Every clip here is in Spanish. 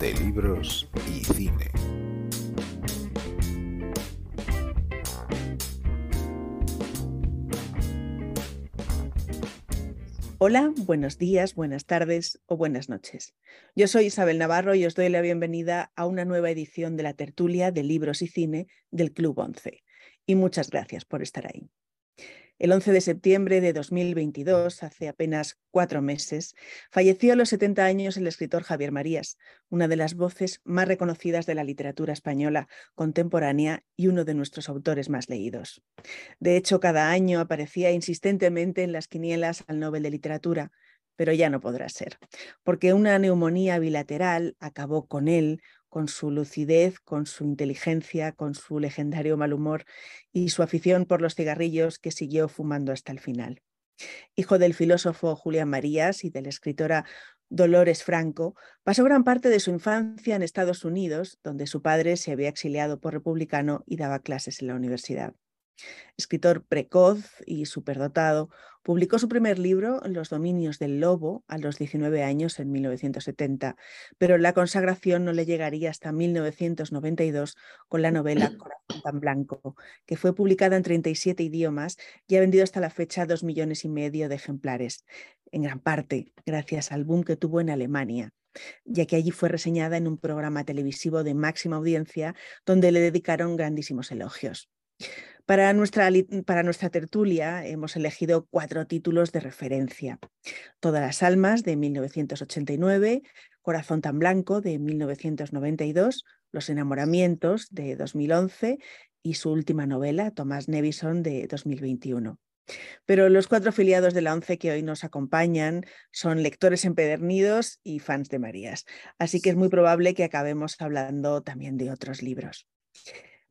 de libros y cine. Hola, buenos días, buenas tardes o buenas noches. Yo soy Isabel Navarro y os doy la bienvenida a una nueva edición de la tertulia de libros y cine del Club 11. Y muchas gracias por estar ahí. El 11 de septiembre de 2022, hace apenas cuatro meses, falleció a los 70 años el escritor Javier Marías, una de las voces más reconocidas de la literatura española contemporánea y uno de nuestros autores más leídos. De hecho, cada año aparecía insistentemente en las quinielas al Nobel de Literatura, pero ya no podrá ser, porque una neumonía bilateral acabó con él con su lucidez, con su inteligencia, con su legendario mal humor y su afición por los cigarrillos que siguió fumando hasta el final. Hijo del filósofo Julián Marías y de la escritora Dolores Franco, pasó gran parte de su infancia en Estados Unidos, donde su padre se había exiliado por republicano y daba clases en la universidad. Escritor precoz y superdotado, publicó su primer libro, Los dominios del lobo, a los 19 años en 1970, pero la consagración no le llegaría hasta 1992 con la novela Corazón tan blanco, que fue publicada en 37 idiomas y ha vendido hasta la fecha dos millones y medio de ejemplares, en gran parte gracias al boom que tuvo en Alemania ya que allí fue reseñada en un programa televisivo de máxima audiencia donde le dedicaron grandísimos elogios. Para nuestra, para nuestra, tertulia hemos elegido cuatro títulos de referencia. Todas las almas de 1989, Corazón tan blanco de 1992, Los enamoramientos de 2011 y su última novela, Tomás Nevison de 2021. Pero los cuatro afiliados de la ONCE que hoy nos acompañan son lectores empedernidos y fans de Marías, así que es muy probable que acabemos hablando también de otros libros.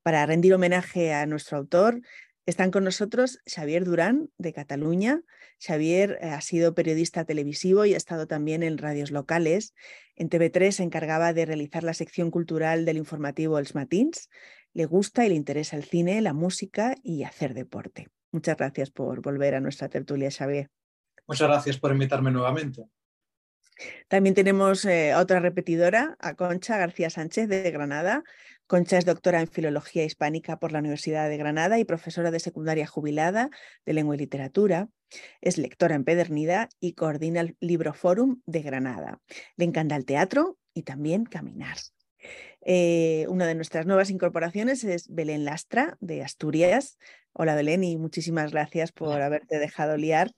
Para rendir homenaje a nuestro autor, están con nosotros Xavier Durán, de Cataluña. Xavier eh, ha sido periodista televisivo y ha estado también en radios locales. En TV3 se encargaba de realizar la sección cultural del informativo Els Matins. Le gusta y le interesa el cine, la música y hacer deporte. Muchas gracias por volver a nuestra tertulia, Xavier. Muchas gracias por invitarme nuevamente. También tenemos eh, otra repetidora, a Concha García Sánchez de Granada. Concha es doctora en Filología Hispánica por la Universidad de Granada y profesora de secundaria jubilada de Lengua y Literatura. Es lectora empedernida y coordina el Libro Forum de Granada. Le encanta el teatro y también caminar. Eh, una de nuestras nuevas incorporaciones es Belén Lastra, de Asturias. Hola Belén y muchísimas gracias por haberte dejado liar.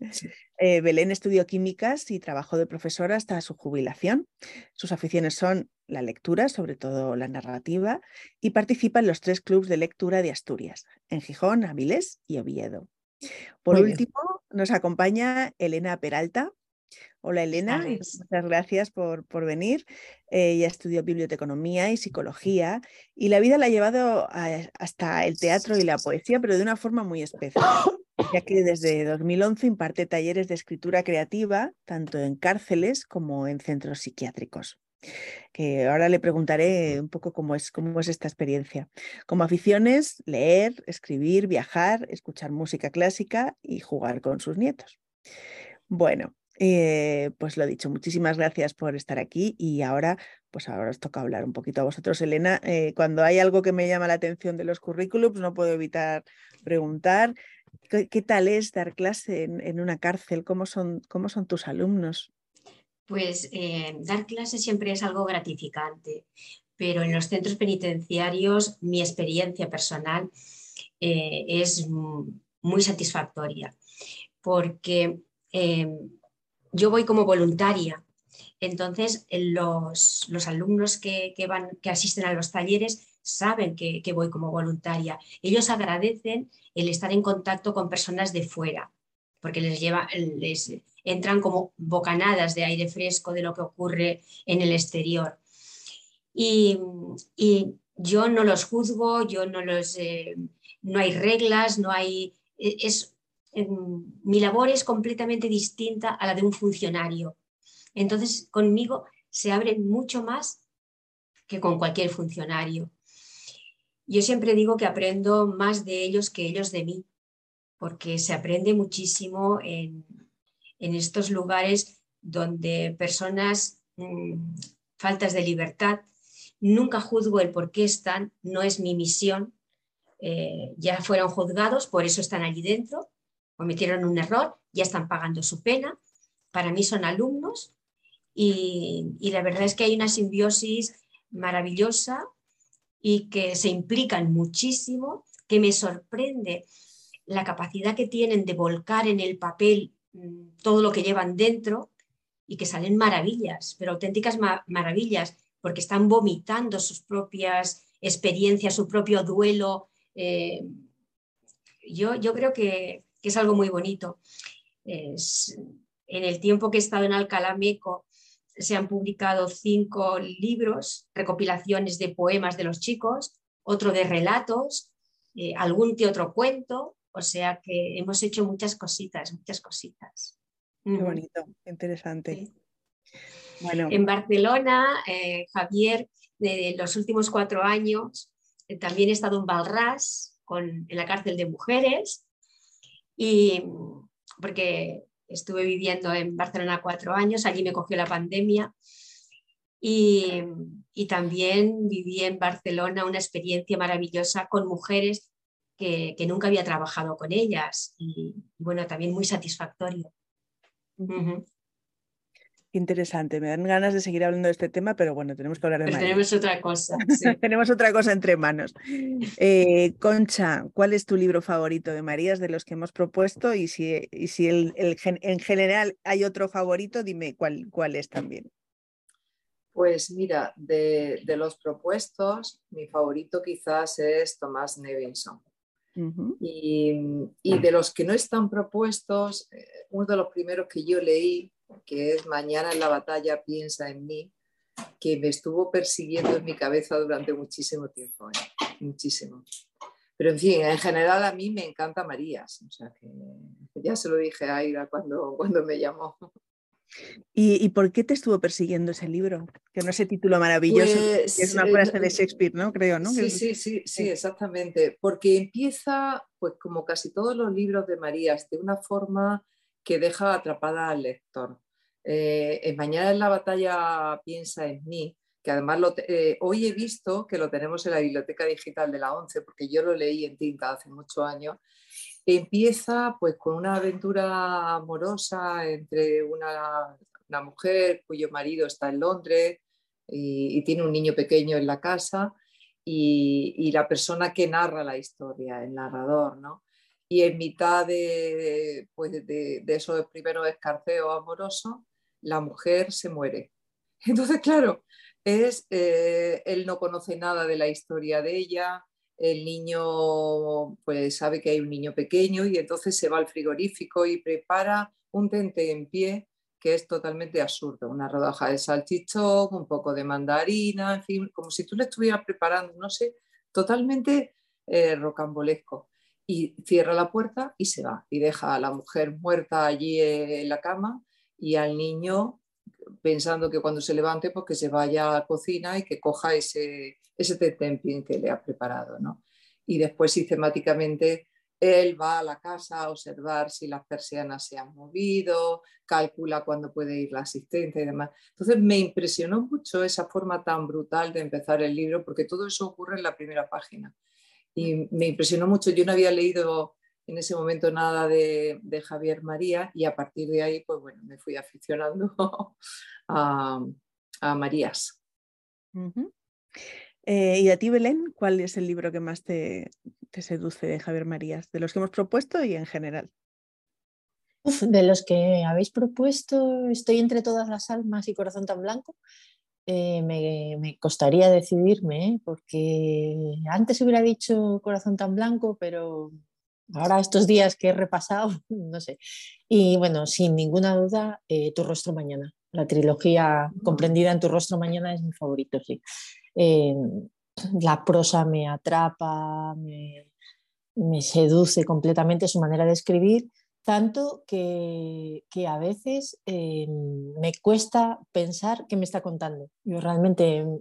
Eh, Belén estudió químicas y trabajó de profesora hasta su jubilación. Sus aficiones son la lectura, sobre todo la narrativa, y participa en los tres clubes de lectura de Asturias, en Gijón, Avilés y Oviedo. Por último, nos acompaña Elena Peralta, Hola Elena, muchas gracias por, por venir. ella estudió biblioteconomía y psicología y la vida la ha llevado hasta el teatro y la poesía, pero de una forma muy especial, ya que desde 2011 imparte talleres de escritura creativa tanto en cárceles como en centros psiquiátricos que ahora le preguntaré un poco cómo es, cómo es esta experiencia. Como aficiones, leer, escribir, viajar, escuchar música clásica y jugar con sus nietos. Bueno, eh, pues lo dicho, muchísimas gracias por estar aquí y ahora, pues ahora os toca hablar un poquito a vosotros, Elena. Eh, cuando hay algo que me llama la atención de los currículums, no puedo evitar preguntar, ¿qué, tal es dar clase en, una cárcel? ¿Cómo son, ¿Cómo son tus alumnos? Pues eh, dar clase siempre es algo gratificante, pero en los centros penitenciarios mi experiencia personal es muy satisfactoria, porque yo voy como voluntaria. Entonces, los, alumnos que, van, que asisten a los talleres saben que, voy como voluntaria. Ellos agradecen el estar en contacto con personas de fuera, porque les, lleva, les entran como bocanadas de aire fresco de lo que ocurre en el exterior. Y, yo no los juzgo, yo no los... Eh, no hay reglas, no hay... Es, mi labor es completamente distinta a la de un funcionario. Entonces, conmigo se abre mucho más que con cualquier funcionario. Yo siempre digo que aprendo más de ellos que ellos de mí, porque se aprende muchísimo en, estos lugares donde personas mm, faltas de libertad. Nunca juzgo el por qué están, no es mi misión. Eh, ya fueron juzgados, por eso están allí dentro, cometieron un error, ya están pagando su pena. Para mí son alumnos y, y la verdad es que hay una simbiosis maravillosa y que se implican muchísimo, que me sorprende la capacidad que tienen de volcar en el papel todo lo que llevan dentro y que salen maravillas, pero auténticas maravillas, porque están vomitando sus propias experiencias, su propio duelo. Eh, yo, yo, creo que, es algo muy bonito. en el tiempo que he estado en Alcalá Meco, se han publicado cinco libros, recopilaciones de poemas de los chicos, otro de relatos, eh, algún que otro cuento, o sea que hemos hecho muchas cositas, muchas cositas. Qué bonito, interesante. Bueno. En Barcelona, eh, Javier, de los últimos cuatro años, eh, también he estado en Balras, con, en la cárcel de mujeres, y porque estuve viviendo en Barcelona cuatro años, allí me cogió la pandemia. Y, y, también viví en Barcelona una experiencia maravillosa con mujeres que, que nunca había trabajado con ellas y bueno, también muy satisfactorio. Interesante, me dan ganas de seguir hablando de este tema, pero bueno, tenemos que hablar de Tenemos otra cosa. tenemos otra cosa entre manos. Eh, Concha, ¿cuál es tu libro favorito de Marías de los que hemos propuesto? Y si, y si el, en general hay otro favorito, dime cuál, cuál es también. Pues mira, de, de, los propuestos, mi favorito quizás es Tomás Nevinson. Y, y, de los que no están propuestos, eh, uno de los primeros que yo leí que es Mañana en la batalla piensa en mí, que me estuvo persiguiendo en mi cabeza durante muchísimo tiempo, ¿eh? muchísimo. Pero en fin, en general a mí me encanta Marías, o sea que ya se lo dije a Aira cuando, cuando me llamó. ¿Y, por qué te estuvo persiguiendo ese libro? Que no ese título maravilloso, pues, es una frase de Shakespeare, ¿no? Creo, ¿no? Sí, sí, sí, sí, exactamente. Porque empieza, pues como casi todos los libros de Marías, de una forma que deja atrapada al lector. Eh, en Mañana en la batalla piensa en mí, que además eh, hoy he visto que lo tenemos en la biblioteca digital de la ONCE, porque yo lo leí en tinta hace muchos años, empieza pues con una aventura amorosa entre una, mujer cuyo marido está en Londres y, tiene un niño pequeño en la casa y, la persona que narra la historia, el narrador, ¿no? y en mitad de, pues de, de esos primeros escarceos amorosos, la mujer se muere. Entonces, claro, es, eh, él no conoce nada de la historia de ella, el niño pues sabe que hay un niño pequeño y entonces se va al frigorífico y prepara un tente en pie que es totalmente absurdo, una rodaja de salchichón, un poco de mandarina, en fin, como si tú le estuvieras preparando, no sé, totalmente eh, rocambolesco. Y cierra la puerta y se va y deja a la mujer muerta allí en la cama y al niño pensando que cuando se levante pues que se vaya a la cocina y que coja ese, ese que le ha preparado. ¿no? Y después sistemáticamente él va a la casa a observar si las persianas se han movido, calcula cuándo puede ir la asistente y demás. Entonces me impresionó mucho esa forma tan brutal de empezar el libro porque todo eso ocurre en la primera página y me impresionó mucho. Yo no había leído en ese momento nada de, Javier María y a partir de ahí, pues bueno, me fui aficionando a, Marías. Eh, ¿Y a ti, Belén, cuál es el libro que más te, seduce de Javier Marías, de los que hemos propuesto y en general? de los que habéis propuesto, estoy entre todas las almas y corazón tan blanco. Eh, me, costaría decidirme, ¿eh? porque antes hubiera dicho Corazón tan blanco, pero ahora estos días que he repasado, no sé. Y bueno, sin ninguna duda, eh, Tu rostro mañana. La trilogía comprendida en Tu rostro mañana es mi favorito, sí. la prosa me atrapa, me, me seduce completamente su manera de escribir tanto que, a veces eh, me cuesta pensar qué me está contando. Yo realmente mm,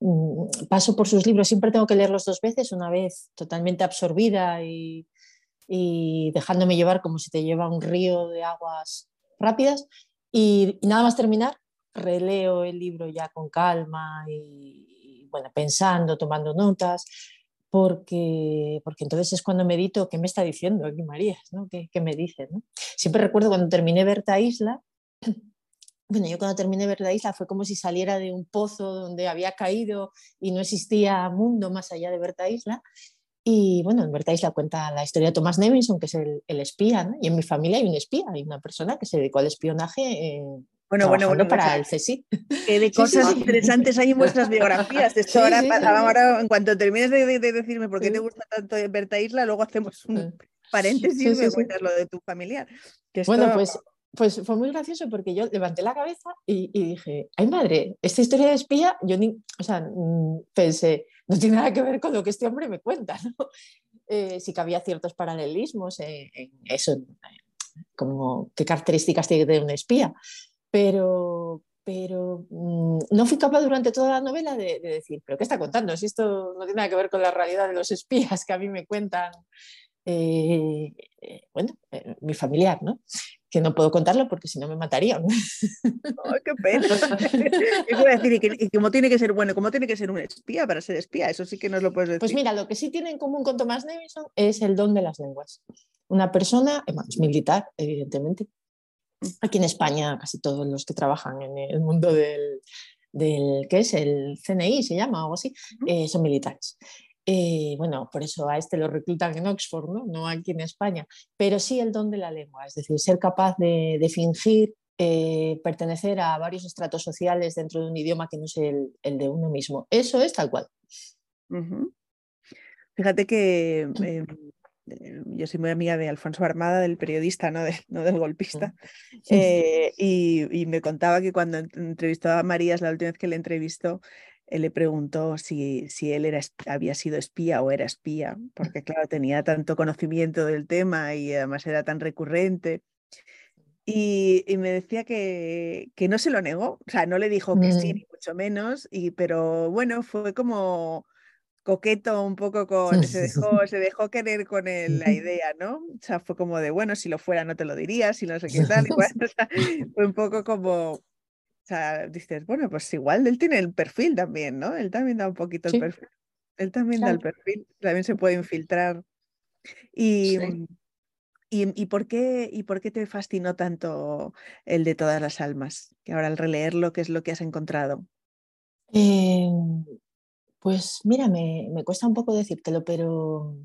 mm, paso por sus libros, siempre tengo que leerlos dos veces, una vez totalmente absorbida y, dejándome llevar como si te lleva un río de aguas rápidas y, nada más terminar, releo el libro ya con calma y, bueno, pensando, tomando notas, porque, porque entonces es cuando medito qué me está diciendo aquí María, ¿no? ¿Qué, me dice? Siempre recuerdo cuando terminé Berta Isla, bueno, yo cuando terminé Berta Isla fue como si saliera de un pozo donde había caído y no existía mundo más allá de Berta Isla. Y bueno, en Berta Isla cuenta la historia de Thomas Nevinson, que es el, espía, y en mi familia hay un espía, hay una persona que se dedicó al espionaje. Eh, bueno, bueno, bueno, para el CSI. de cosas interesantes hay en vuestras biografías. Esto ahora, ahora, en cuanto termines de, decirme por qué te gusta tanto Berta Isla, luego hacemos un paréntesis y me cuentas lo de tu familiar. Bueno, pues pues fue muy gracioso porque yo levanté la cabeza y, dije, ay madre, esta historia de espía, yo ni, o sea, mm, pensé, no tiene nada que ver con lo que este hombre me cuenta, ¿no? Eh, sí que había ciertos paralelismos en, eso, como qué características tiene que tener un espía, pero, pero mm, no fui capaz durante toda la novela de, decir, pero ¿qué está contando? Si esto no tiene nada que ver con la realidad de los espías que a mí me cuentan, eh, eh, bueno, mi familiar, ¿no? Que no puedo contarlo porque si no me matarían. ¡Ay, qué pena! decir, y, cómo tiene que ser, bueno, cómo tiene que ser un espía para ser espía, eso sí que nos lo puedes decir. Pues mira, lo que sí tiene en común con Thomas Nevison es el don de las lenguas. Una persona, eh, es militar, evidentemente. Mm. Aquí en España casi todos los que trabajan en el mundo del, del ¿qué es? El CNI se llama o algo así, eh, son militares. Eh, bueno, por eso a este lo reclutan en Oxford, ¿no? no aquí en España, pero sí el don de la lengua, es decir, ser capaz de, fingir eh, pertenecer a varios estratos sociales dentro de un idioma que no es el, de uno mismo. Eso es tal cual. Fíjate que em, yo soy muy amiga de Alfonso Armada, del periodista, no, no del golpista, eh, y, y, me contaba que cuando entrevistaba a Marías la última vez que le entrevistó, él le preguntó si, si él era, había sido espía o era espía, porque claro, tenía tanto conocimiento del tema y además era tan recurrente. Y, me decía que, que, no se lo negó, o sea, no le dijo que sí, mm. ni mucho menos, y, pero bueno, fue como coqueto un poco con, se dejó, se dejó querer con la idea, ¿no? O sea, fue como de, bueno, si lo fuera no te lo diría, si no sé qué tal, fue un poco como, o sea, dices, bueno, pues igual él tiene el perfil también, ¿no? Él también da un poquito el perfil. Él también da el perfil, también se puede infiltrar. Y, mm, y, por qué, ¿Y por qué te fascinó tanto el de todas las almas? Que ahora al releerlo, ¿qué es lo que has encontrado? Em, pues mira, me, me, cuesta un poco decírtelo, pero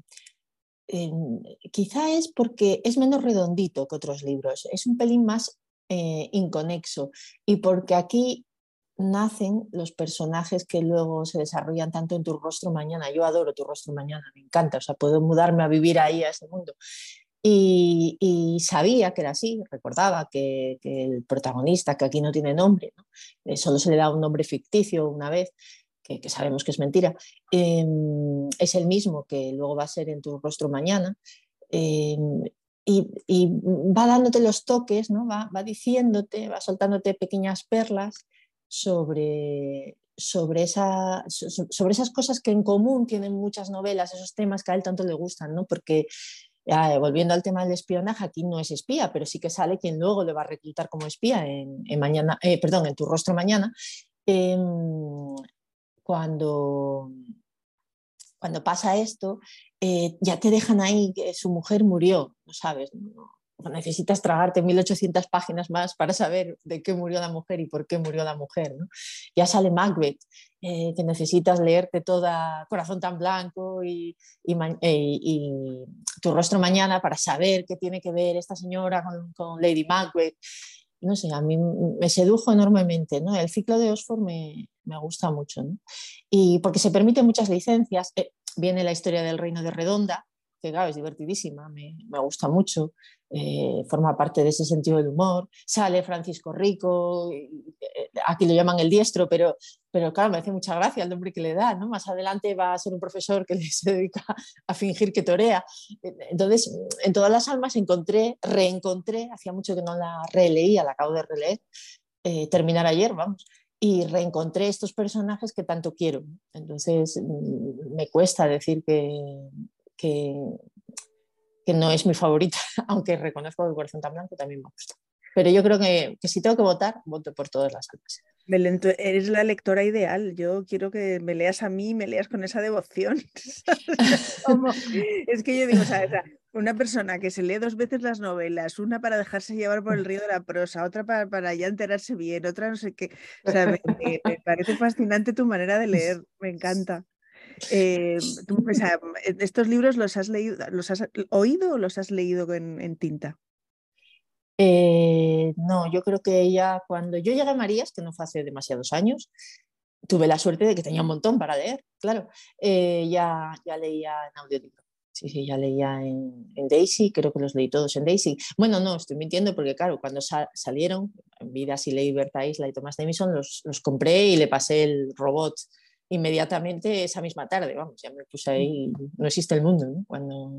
em, quizá es porque es menos redondito que otros libros. Es un pelín más eh, inconexo y porque aquí nacen los personajes que luego se desarrollan tanto en tu rostro mañana. Yo adoro tu rostro mañana, me encanta, o sea, puedo mudarme a vivir ahí, a ese mundo. Y, sabía que era así, recordaba que, el protagonista, que aquí no tiene nombre, eh, solo se le da un nombre ficticio una vez, que, sabemos que es mentira, em, es el mismo que luego va a ser en tu rostro mañana. Em, y, va dándote los toques, ¿no? va, va diciéndote, va soltándote pequeñas perlas sobre, sobre, esa, sobre esas cosas que en común tienen muchas novelas, esos temas que a él tanto le gustan, ¿no? porque ah, volviendo al tema del espionaje, aquí no es espía, pero sí que sale quien luego le va a reclutar como espía en, mañana, eh, perdón, en tu rostro mañana. Em, cuando, cuando pasa esto, eh, ya te dejan ahí que su mujer murió, no sabes, necesitas tragarte 1800 páginas más para saber de qué murió la mujer y por qué murió la mujer. Ya sale Macbeth, eh, que necesitas leerte toda Corazón tan blanco y, eh, y, Tu rostro mañana para saber qué tiene que ver esta señora con, Lady Macbeth. No sé, a mí me sedujo enormemente. ¿no? El ciclo de Oxford me, me gusta mucho. Y porque se permiten muchas licencias. Eh, viene la historia del reino de Redonda, que es divertidísima, me, me gusta mucho, eh, forma parte de ese sentido del humor. Sale Francisco Rico, eh, aquí lo llaman el diestro, pero, pero claro, me hace mucha gracia el nombre que le da, ¿no? Más adelante va a ser un profesor que se dedica a fingir que torea. Entonces, en todas las almas encontré, reencontré, hacía mucho que no la releía, la acabo de releer, terminar ayer, vamos, y reencontré estos personajes que tanto quiero. Entonces mm, me cuesta decir que, que, no es mi favorita, aunque reconozco que el corazón tan blanco también me gusta. Pero yo creo que, si tengo que votar, voto por todas las almas. Belén, eres la lectora ideal. Yo quiero que me leas a mí y me leas con esa devoción. es que yo digo, una persona que se lee dos veces las novelas, una para dejarse llevar por el río de la prosa, otra para, ya enterarse bien, otra no sé qué. O me, parece fascinante tu manera de leer, me encanta. Eh, ¿Estos libros los has leído, los has oído o los has leído en tinta? Eh, no, yo creo que ella, cuando yo llegué a Marías, que no fue hace demasiados años, tuve la suerte de que tenía un montón para leer, claro. Eh, ya, ya leía en audiolibro. Sí, sí, ya leía en, Daisy, creo que los leí todos en Daisy. Bueno, no, estoy mintiendo porque, claro, cuando salieron, en Vidas y leí Berta Isla y Thomas Davison, los, los compré y le pasé el robot inmediatamente esa misma tarde. Vamos, ya me puse ahí, no existe el mundo, ¿no? Cuando,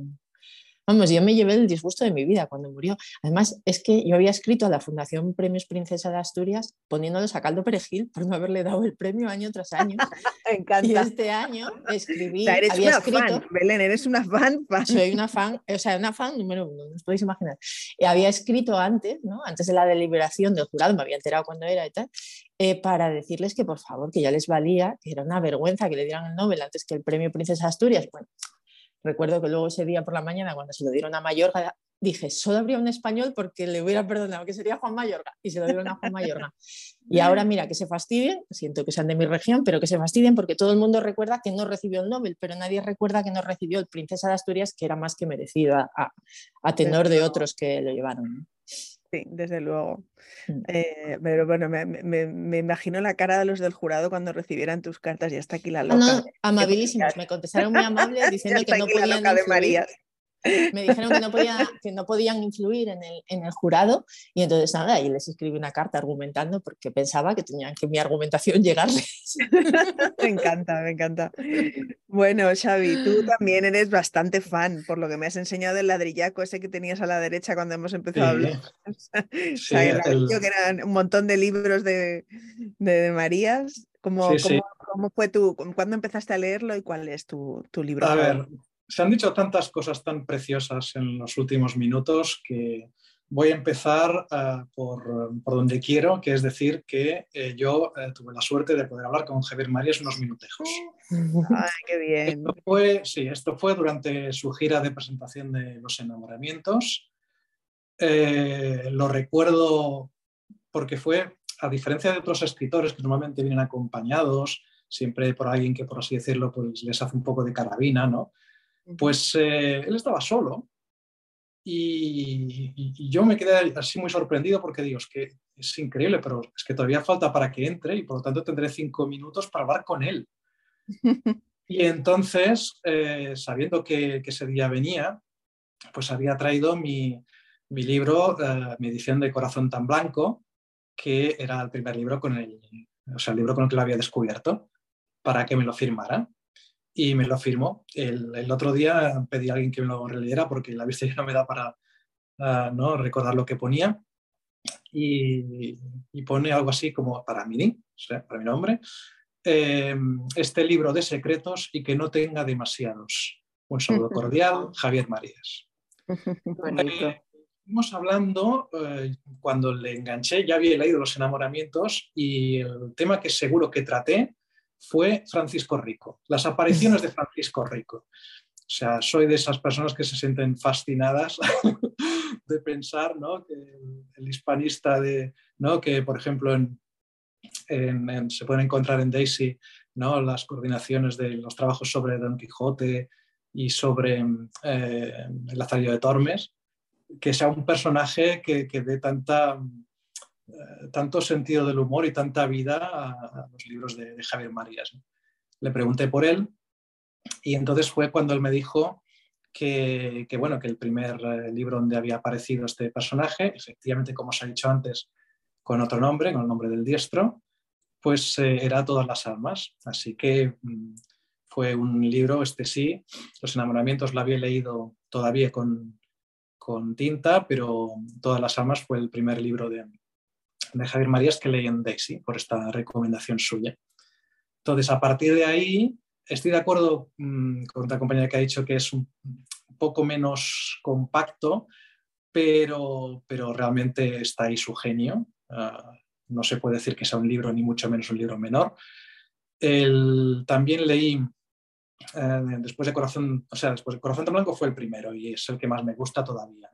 Vamos, yo me llevé el disgusto de mi vida cuando murió. Además, es que yo había escrito a la Fundación Premios Princesa de Asturias poniéndoles a caldo perejil por no haberle dado el premio año tras año. me encanta. Y este año escribí. eres había una escrito, fan, Belén, eres una fan, fan. Soy una fan, o sea, una fan número uno, no os podéis imaginar. Y había escrito antes, ¿no? Antes de la deliberación del jurado, me había enterado cuándo era y tal, eh, para decirles que por favor, que ya les valía, que era una vergüenza que le dieran el Nobel antes que el premio Princesa Asturias. Bueno, Recuerdo que luego ese día por la mañana, cuando se lo dieron a Mayorga, dije, solo habría un español porque le hubiera perdonado, que sería Juan Mayorga, y se lo dieron a Juan Mayorga. Y ahora mira, que se fastidien, siento que sean de mi región, pero que se fastidien porque todo el mundo recuerda que no recibió el Nobel, pero nadie recuerda que no recibió el Princesa de Asturias, que era más que merecido a, tenor de otros que lo llevaron. Sí, desde luego. Mm. Eh, pero bueno, me, imagino la cara de los del jurado cuando recibieran tus cartas y hasta aquí la loca. no, amabilísimos, me contestaron muy amables diciendo que no podían influir, me dijeron que no, podía, que no podían influir en el, en el, jurado y entonces nada, y les escribí una carta argumentando porque pensaba que tenían que mi argumentación llegarles. me encanta, me encanta. Bueno, Xavi, tú también eres bastante fan, por lo que me has enseñado el ladrillaco ese que tenías a la derecha cuando hemos empezado a hablar. Sí, que eran un montón de libros de, de, Marías. ¿Cómo, cómo, fue tú? ¿Cuándo empezaste a leerlo y cuál es tu, tu libro? A ver, se han dicho tantas cosas tan preciosas en los últimos minutos que voy a empezar uh, por, por, donde quiero, que es decir, que eh, yo eh, tuve la suerte de poder hablar con Javier Marías unos minutejos. ¡Ay, qué bien! Esto fue, sí, esto fue durante su gira de presentación de Los Enamoramientos. Eh, lo recuerdo porque fue, a diferencia de otros escritores que normalmente vienen acompañados, siempre por alguien que, por así decirlo, pues les hace un poco de carabina, ¿no? Pues eh, él estaba solo y, yo me quedé así muy sorprendido porque digo, es que es increíble, pero es que todavía falta para que entre y por lo tanto tendré cinco minutos para hablar con él. y entonces, eh, sabiendo que, ese día venía, pues había traído mi, libro, eh, mi edición de Corazón tan Blanco, que era el primer libro con el, o sea, el libro con el que lo había descubierto, para que me lo firmara y me lo firmó. El, otro día pedí a alguien que me lo releyera porque la vista ya no me da para ah, ¿no? recordar lo que ponía. Y, pone algo así como para mí, o sea, para mi nombre, em, este libro de secretos y que no tenga demasiados. Un saludo cordial, Javier Marías. Eh, estuvimos hablando, eh, cuando le enganché, ya había leído Los enamoramientos y el tema que seguro que traté fue Francisco Rico, las apariciones de Francisco Rico. O sea, soy de esas personas que se sienten fascinadas de pensar ¿no? que el, hispanista de, ¿no? que por ejemplo en, se pueden encontrar en Daisy ¿no? las coordinaciones de los trabajos sobre Don Quijote y sobre eh, el Lazarillo de Tormes, que sea un personaje que, que dé tanta tanto sentido del humor y tanta vida a, los libros de, Javier Marías. Le pregunté por él y entonces fue cuando él me dijo que, bueno, que el primer eh, libro donde había aparecido este personaje, efectivamente, como os ha dicho antes, con otro nombre, con el nombre del diestro, pues eh, era Todas las almas. Así que mm, fue un libro, este sí, Los enamoramientos lo había leído todavía con, con tinta, pero Todas las almas fue el primer libro de, de Javier Marías que leí en Daisy, por esta recomendación suya. Entonces, a partir de ahí, estoy de acuerdo mm, con otra compañera que ha dicho que es un poco menos compacto, pero, pero realmente está ahí su genio. Ah, no se puede decir que sea un libro, ni mucho menos un libro menor. también leí eh, después de Corazón, o sea, después de Corazón de Blanco fue el primero y es el que más me gusta todavía.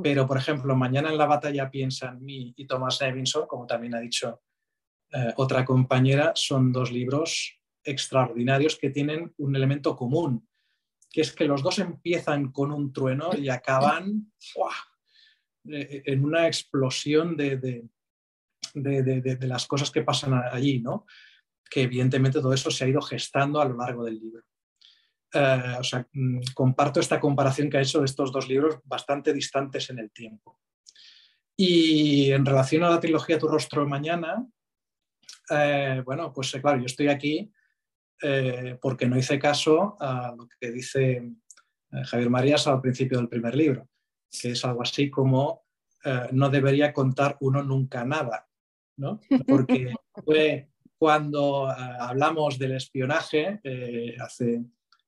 Pero, por ejemplo, Mañana en la batalla piensa en mí y Thomas Nevinson, como también ha dicho eh, otra compañera, son dos libros extraordinarios que tienen un elemento común, que es que los dos empiezan con un trueno y acaban eh, en una explosión de, de, de, las cosas que pasan allí, ¿no? que evidentemente todo eso se ha ido gestando a lo largo del libro. Eh, o sea, mm, comparto esta comparación que ha hecho de estos dos libros bastante distantes en el tiempo. Y en relación a la trilogía Tu rostro mañana, eh, bueno, pues claro, yo estoy aquí eh, porque no hice caso a lo que dice Javier Marías al principio del primer libro, que es algo así como no debería contar uno nunca nada, ¿no? Porque fue cuando eh, hablamos del espionaje,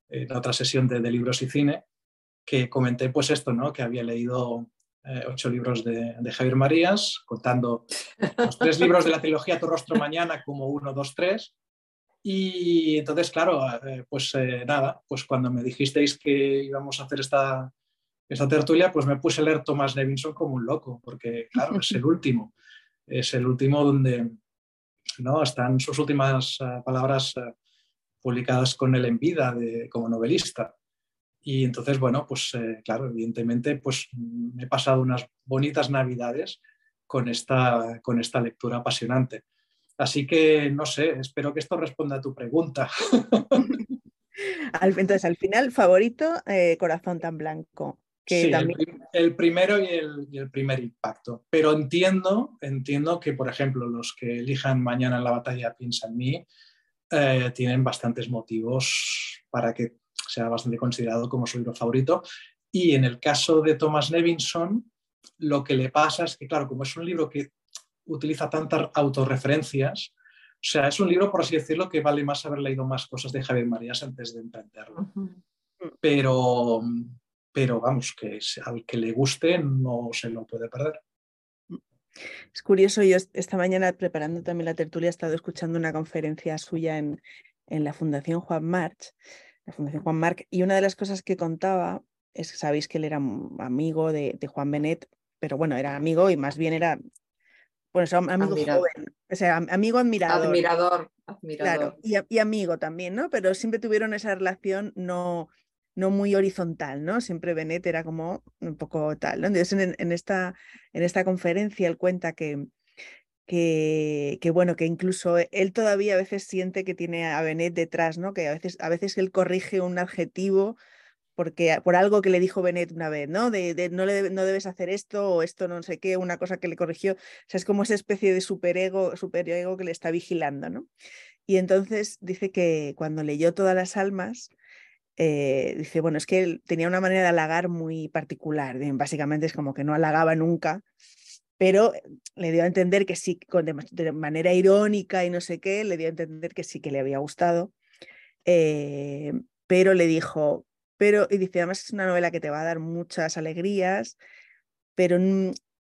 eh, en otra sesión de, libros y cine, que comenté pues esto, ¿no? que había leído eh, ocho libros de, Javier Marías, contando los tres libros de la trilogía Tu rostro mañana como uno, dos, tres. Y entonces, claro, pues nada, pues cuando me dijisteis que íbamos a hacer esta, esta tertulia, pues me puse a leer Thomas Nevinson como un loco, porque claro, es el último. Es el último donde, ¿no? Están sus últimas eh, palabras eh, publicadas con él en vida como novelista. Y entonces, bueno, pues eh, claro, evidentemente, pues me he pasado unas bonitas navidades con esta, con esta lectura apasionante. Así que, no sé, espero que esto responda a tu pregunta. Entonces, al final, favorito, Corazón tan Blanco sí, el, primero y el, primer impacto. Pero entiendo, entiendo que, por ejemplo, los que elijan mañana en la batalla Piensa en mí eh, tienen bastantes motivos para que sea bastante considerado como su libro favorito. Y en el caso de Thomas Nevinson, lo que le pasa es que, claro, como es un libro que utiliza tantas autorreferencias, o sea, es un libro, por así decirlo, que vale más haber leído más cosas de Javier Marías antes de emprenderlo. Pero, pero vamos, que al que le guste no se lo puede perder. Es curioso, yo esta mañana preparando también la tertulia he estado escuchando una conferencia suya en, en la Fundación Juan March, la Fundación Juan Marc, y una de las cosas que contaba es que sabéis que él era amigo de, Juan Benet, pero bueno, era amigo y más bien era, bueno, amigo joven, o sea, amigo admirador. Admirador, admirador. Claro, y, y, amigo también, ¿no? Pero siempre tuvieron esa relación no, no muy horizontal, ¿no? Siempre Benet era como un poco tal, ¿no? Entonces en, esta, en esta conferencia él cuenta que, que, bueno, que incluso él todavía a veces siente que tiene a Benet detrás, ¿no? Que a veces, a veces él corrige un adjetivo porque por algo que le dijo Benet una vez, ¿no? De, no, le, no debes hacer esto o esto no sé qué, una cosa que le corrigió. O sea, es como esa especie de superego, superego que le está vigilando, ¿no? Y entonces dice que cuando leyó todas las almas, eh, dice, bueno, es que él tenía una manera de halagar muy particular, básicamente es como que no halagaba nunca, pero le dio a entender que sí, de, manera irónica y no sé qué, le dio a entender que sí que le había gustado, eh, pero le dijo, pero, y dice, además es una novela que te va a dar muchas alegrías, pero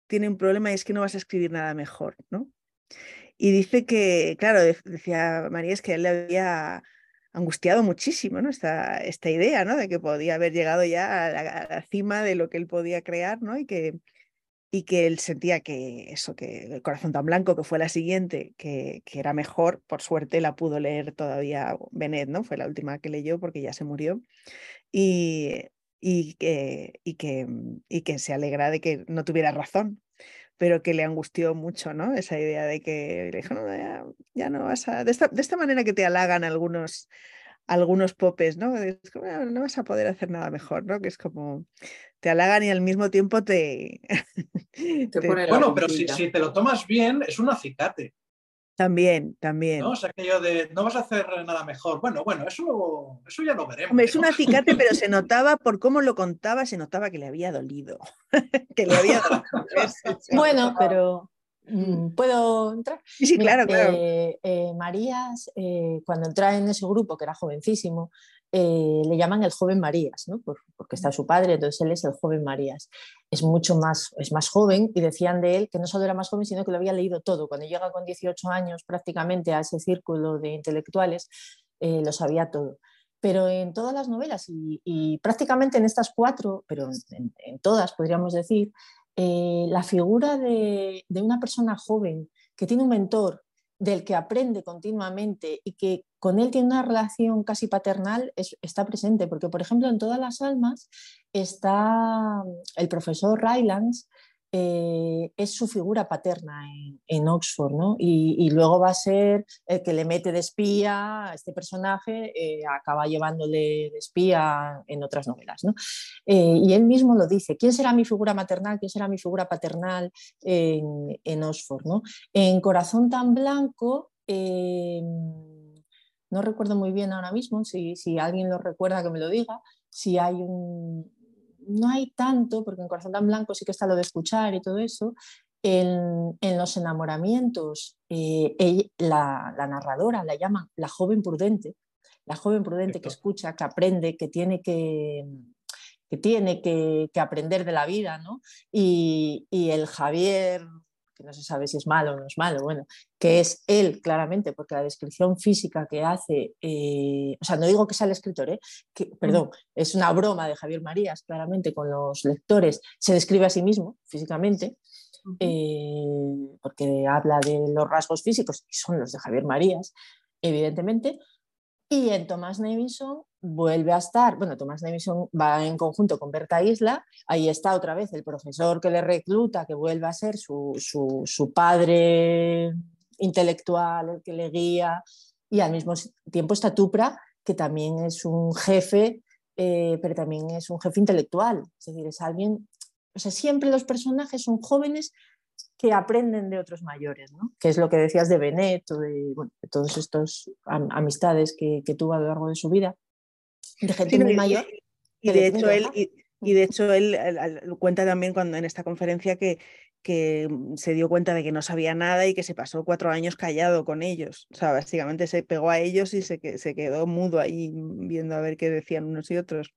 tiene un problema y es que no vas a escribir nada mejor, ¿no? Y dice que, claro, decía María, es que él le había angustiado muchísimo ¿no? esta, esta idea ¿no? de que podía haber llegado ya a la, cima de lo que él podía crear ¿no? y, que, y que él sentía que eso, que el corazón tan blanco, que fue la siguiente, que, que era mejor, por suerte la pudo leer todavía Benet, ¿no? fue la última que leyó porque ya se murió. Y, y que, y, que, y que se alegra de que no tuviera razón, pero que le angustió mucho, ¿no? Esa idea de que le dijo, no, ya, no vas a, de esta, de esta, manera que te halagan algunos, algunos popes, ¿no? Ah, no vas a poder hacer nada mejor, ¿no? Que es como, te halagan y al mismo tiempo te... bueno, pero si, si, te lo tomas bien, es un acicate. También, también. ¿No? O sea, aquello de no vas a hacer nada mejor. Bueno, bueno, eso, eso ya lo veremos. es un acicate, pero se notaba por cómo lo contaba, se notaba que le había dolido. que le había bueno, pero mm, ¿puedo entrar? Sí, claro, claro. Eh, eh, Marías, eh, cuando entra en ese grupo, que era jovencísimo, eh, le llaman el joven Marías, ¿no? porque está su padre, entonces él es el joven Marías. Es mucho más, es más joven y decían de él que no solo era más joven, sino que lo había leído todo. Cuando llega con 18 años prácticamente a ese círculo de intelectuales, eh, lo sabía todo. Pero en todas las novelas y, prácticamente en estas cuatro, pero en, todas podríamos decir, eh, la figura de, de una persona joven que tiene un mentor, del que aprende continuamente y que con él tiene una relación casi paternal, está presente, porque por ejemplo en todas las almas está el profesor Rylands, eh, es su figura paterna en, Oxford, ¿no? Y, luego va a ser el que le mete de espía a este personaje, eh, acaba llevándole de espía en otras novelas, ¿no? Eh, y él mismo lo dice, ¿quién será mi figura maternal? ¿Quién será mi figura paternal en, Oxford. En Corazón tan Blanco, no recuerdo muy bien ahora mismo, si, si alguien lo recuerda que me lo diga, si hay un, no hay tanto, porque en Corazón tan Blanco sí que está lo de escuchar y todo eso. En, los enamoramientos, eh, la, narradora la llama la joven prudente, la joven prudente que escucha, que aprende, que tiene que, que tiene que, aprender de la vida, ¿no? Y, y el Javier que no se sabe si es malo o no es malo, bueno, que es él claramente, porque la descripción física que hace, eh, o sea, no digo que sea el escritor, ¿eh? que, perdón, es una broma de Javier Marías, claramente con los lectores, se describe a sí mismo físicamente, eh, porque habla de los rasgos físicos, y son los de Javier Marías, evidentemente, y en Thomas Nevison vuelve a estar, bueno, Thomas Nevison va en conjunto con Berta Isla, ahí está otra vez el profesor que le recluta, que vuelve a ser su, su, padre intelectual, el que le guía, y al mismo tiempo está Tupra, que también es un jefe, eh, pero también es un jefe intelectual, es decir, es alguien, o sea, siempre los personajes son jóvenes que aprenden de otros mayores, ¿no? que es lo que decías de Benet de, bueno, de todas estas amistades que, que, tuvo a lo largo de su vida, de gente muy mayor. Y, de hecho, él, y, de hecho él, cuenta también cuando en esta conferencia que, que se dio cuenta de que no sabía nada y que se pasó cuatro años callado con ellos. O sea, básicamente se pegó a ellos y se, se quedó mudo ahí viendo a ver qué decían unos y otros.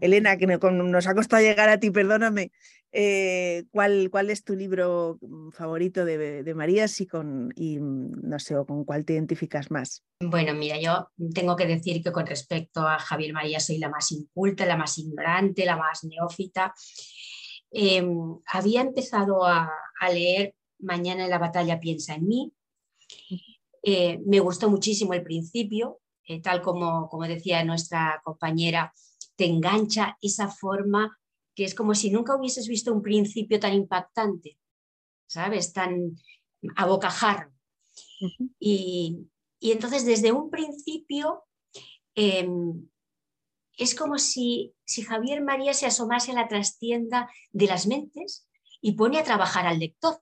Elena, que nos ha costado llegar a ti, perdóname. Eh, ¿cuál, ¿cuál, es tu libro mm, favorito de, de Marías y, con, y mm, no sé, con cuál te identificas más? Bueno, mira, yo tengo que decir que con respecto a Javier Marías soy la más inculta, la más ignorante, la más neófita. Em, había empezado a, leer Mañana en la batalla piensa en mí. Eh, me gustó muchísimo el principio, eh, tal como, como decía nuestra compañera, te engancha esa forma que es como si nunca hubieses visto un principio tan impactante, ¿sabes? Tan a bocajarro. y, entonces desde un principio em, es como si, si Javier María se asomase a la trastienda de las mentes y pone a trabajar al lector.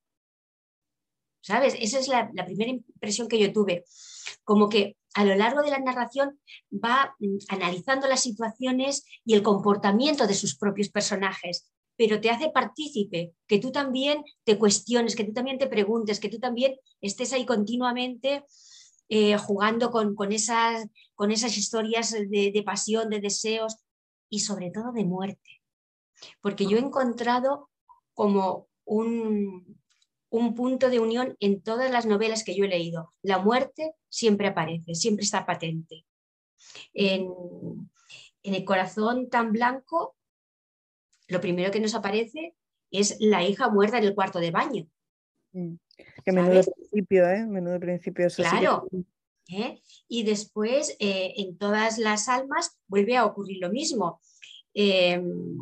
¿Sabes? Esa es la, la primera impresión que yo tuve. Como que a lo largo de la narración va mm, analizando las situaciones y el comportamiento de sus propios personajes, pero te hace partícipe, que tú también te cuestiones, que tú también te preguntes, que tú también estés ahí continuamente eh, jugando con, esas, con, esas, historias de, pasión, de deseos y sobre todo de muerte. Porque yo he encontrado como un, un punto de unión en todas las novelas que yo he leído. La muerte siempre aparece, siempre está patente. En, el corazón tan blanco, lo primero que nos aparece es la hija muerta en el cuarto de baño. Mm. Que menudo principio, ¿eh? Menudo principio. claro. ¿eh? Y después, eh, en todas las almas, vuelve a ocurrir lo mismo. Em,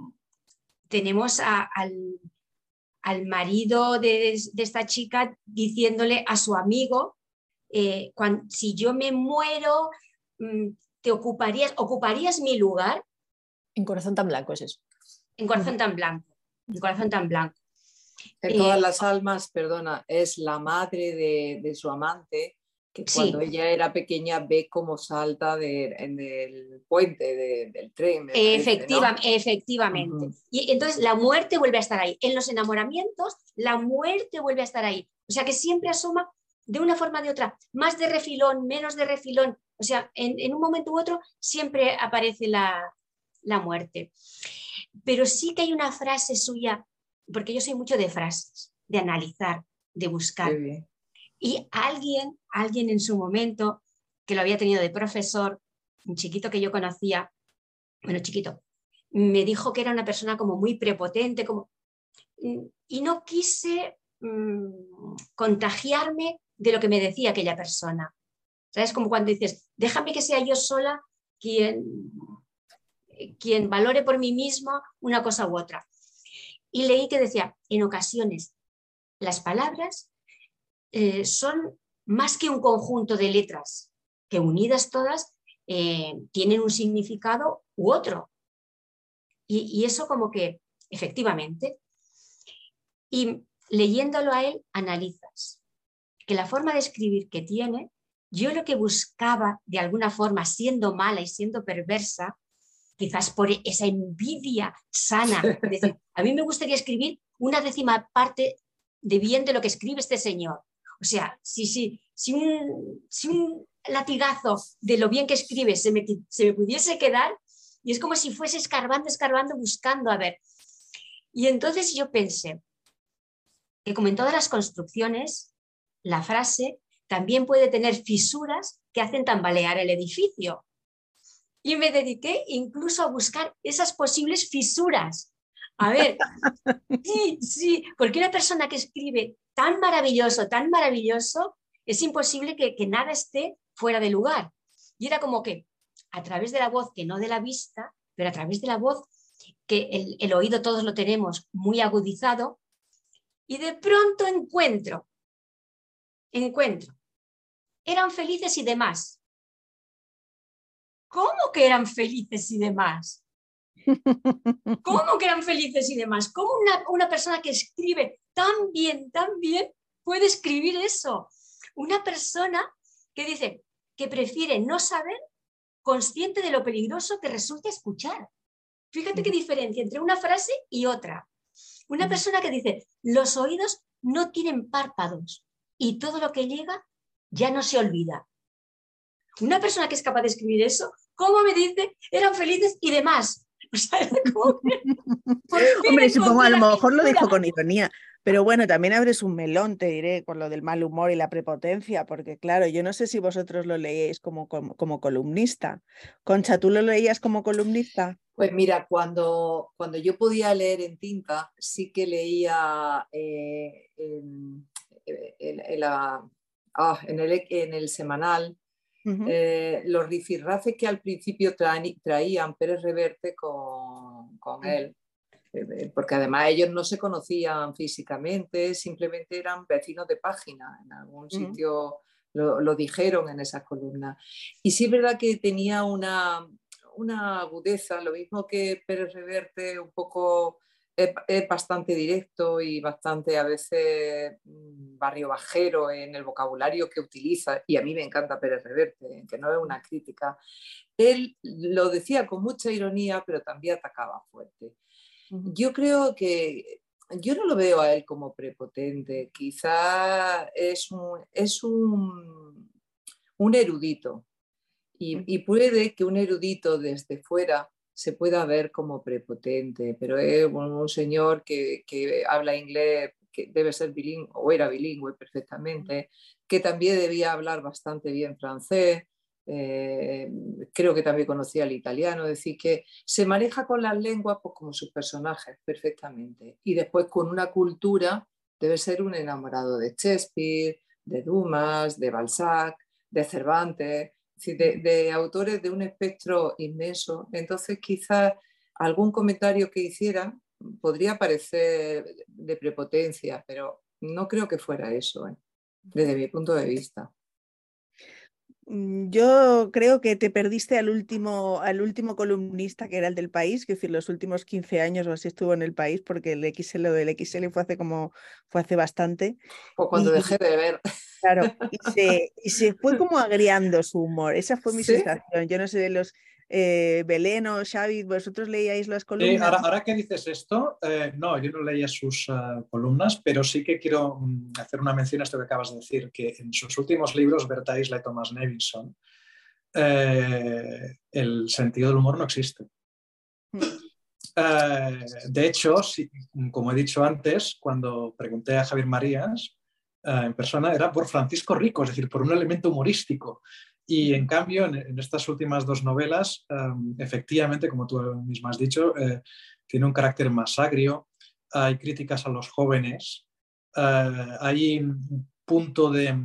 tenemos al, al marido de, esta chica diciéndole a su amigo, eh, si yo me muero, mm, ¿te ocuparías, ocuparías mi lugar? En corazón tan blanco es eso. En corazón tan blanco, en corazón tan blanco. En todas eh, las almas, perdona, es la madre de, de su amante que cuando ella era pequeña ve cómo salta en el puente del tren. Efectivamente. Y entonces la muerte vuelve a estar ahí. En los enamoramientos, la muerte vuelve a estar ahí. O sea que siempre asoma de una forma o de otra, más de refilón, menos de refilón, O sea, en, un momento u otro siempre aparece la, muerte. Pero sí que hay una frase suya, porque yo soy mucho de frases, de analizar, de buscar. Y alguien, alguien en su momento, que lo había tenido de profesor, un chiquito que yo conocía, bueno, chiquito, me dijo que era una persona como muy prepotente, como... y no quise mm, contagiarme de lo que me decía aquella persona. ¿Sabes? Como cuando dices, déjame que sea yo sola quien, quien valore por mí misma una cosa u otra. Y leí que decía, en ocasiones las palabras eh, son más que un conjunto de letras, que unidas todas eh, tienen un significado u otro. Y, y eso como que, efectivamente, y leyéndolo a él, analizas que la forma de escribir que tiene yo lo que buscaba de alguna forma, siendo mala y siendo perversa, quizás por esa envidia sana, decir, a mí me gustaría escribir una décima parte de bien de lo que escribe este señor. O sea, si, si, si, un, si un latigazo de lo bien que escribe se me, se me pudiese quedar, y es como si fuese escarbando, escarbando, buscando a ver. Y entonces yo pensé que como en todas las construcciones, la frase también puede tener fisuras que hacen tambalear el edificio. Y me dediqué incluso a buscar esas posibles fisuras. A ver, sí, sí, porque una persona que escribe tan maravilloso, tan maravilloso, es imposible que, nada esté fuera de lugar. Y era como que a través de la voz, que no de la vista, pero a través de la voz, que el, el oído todos lo tenemos muy agudizado, y de pronto encuentro, encuentro eran felices y demás. ¿Cómo que eran felices y demás? ¿Cómo que eran felices y demás? ¿Cómo una, persona que escribe tan bien, tan bien, puede escribir eso? Una persona que dice que prefiere no saber, consciente de lo peligroso que resulta escuchar. Fíjate qué diferencia entre una frase y otra. Una persona que dice, los oídos no tienen párpados y todo lo que llega ya no se olvida. Una persona que es capaz de escribir eso, ¿cómo me dice? Eran felices y demás. Hombre, supongo, a lo mejor lo dijo con ironía, pero bueno, también abres un melón, te diré, con lo del mal humor y la prepotencia, porque claro, yo no sé si vosotros lo leéis como, como, columnista. Concha, ¿tú lo leías como columnista? Pues mira, cuando, cuando yo podía leer en tinta, sí que leía eh, en, la Ah, en, el, en, el, semanal, eh, los rifirrafes que al principio traían Pérez Reverte con, con él, eh, porque además ellos no se conocían físicamente, simplemente eran vecinos de página, en algún sitio lo, lo, dijeron en esas columnas. Y sí es verdad que tenía una, una agudeza, lo mismo que Pérez Reverte, un poco es, bastante directo y bastante a veces mm, barrio bajero en el vocabulario que utiliza, y a mí me encanta Pérez Reverte, que no es una crítica. Él lo decía con mucha ironía, pero también atacaba fuerte. Yo creo que yo no lo veo a él como prepotente, quizá es un, es un, un erudito. Y, y, puede que un erudito desde fuera se pueda ver como prepotente, pero es un, señor que, habla inglés, que debe ser bilingüe o era bilingüe perfectamente, que también debía hablar bastante bien francés, eh, creo que también conocía el italiano, es decir, que se maneja con las lenguas pues, como sus personajes perfectamente. Y después con una cultura debe ser un enamorado de Shakespeare, de Dumas, de Balzac, de Cervantes, de, autores de un espectro inmenso. Entonces, quizás algún comentario que hiciera podría parecer de prepotencia, pero no creo que fuera eso, ¿eh? desde mi punto de vista. Mm, yo creo que te perdiste al último, al último columnista que era el del país, que decir, los últimos 15 años o así estuvo en el país, porque el XL o del XL fue hace como fue hace bastante. O cuando dejé de ver. Claro, y se, fue como agriando su humor. Esa fue mi sensación. Yo no sé de los eh, Belén o Xavi, vosotros leíais las columnas. ahora, ahora, que dices esto, eh, no, yo no leía sus eh, columnas, pero sí que quiero mm, hacer una mención a esto que acabas de decir, que en sus últimos libros, Berta Isla y Thomas Nevinson, eh, el sentido del humor no existe. Mm. De hecho, como he dicho antes, cuando pregunté a Javier Marías eh, en persona, era por Francisco Rico, es decir, por un elemento humorístico. Y en cambio, en, estas últimas dos novelas, efectivamente, como tú mismo has dicho, tiene un carácter más agrio, hay críticas a los jóvenes, hay un punto de,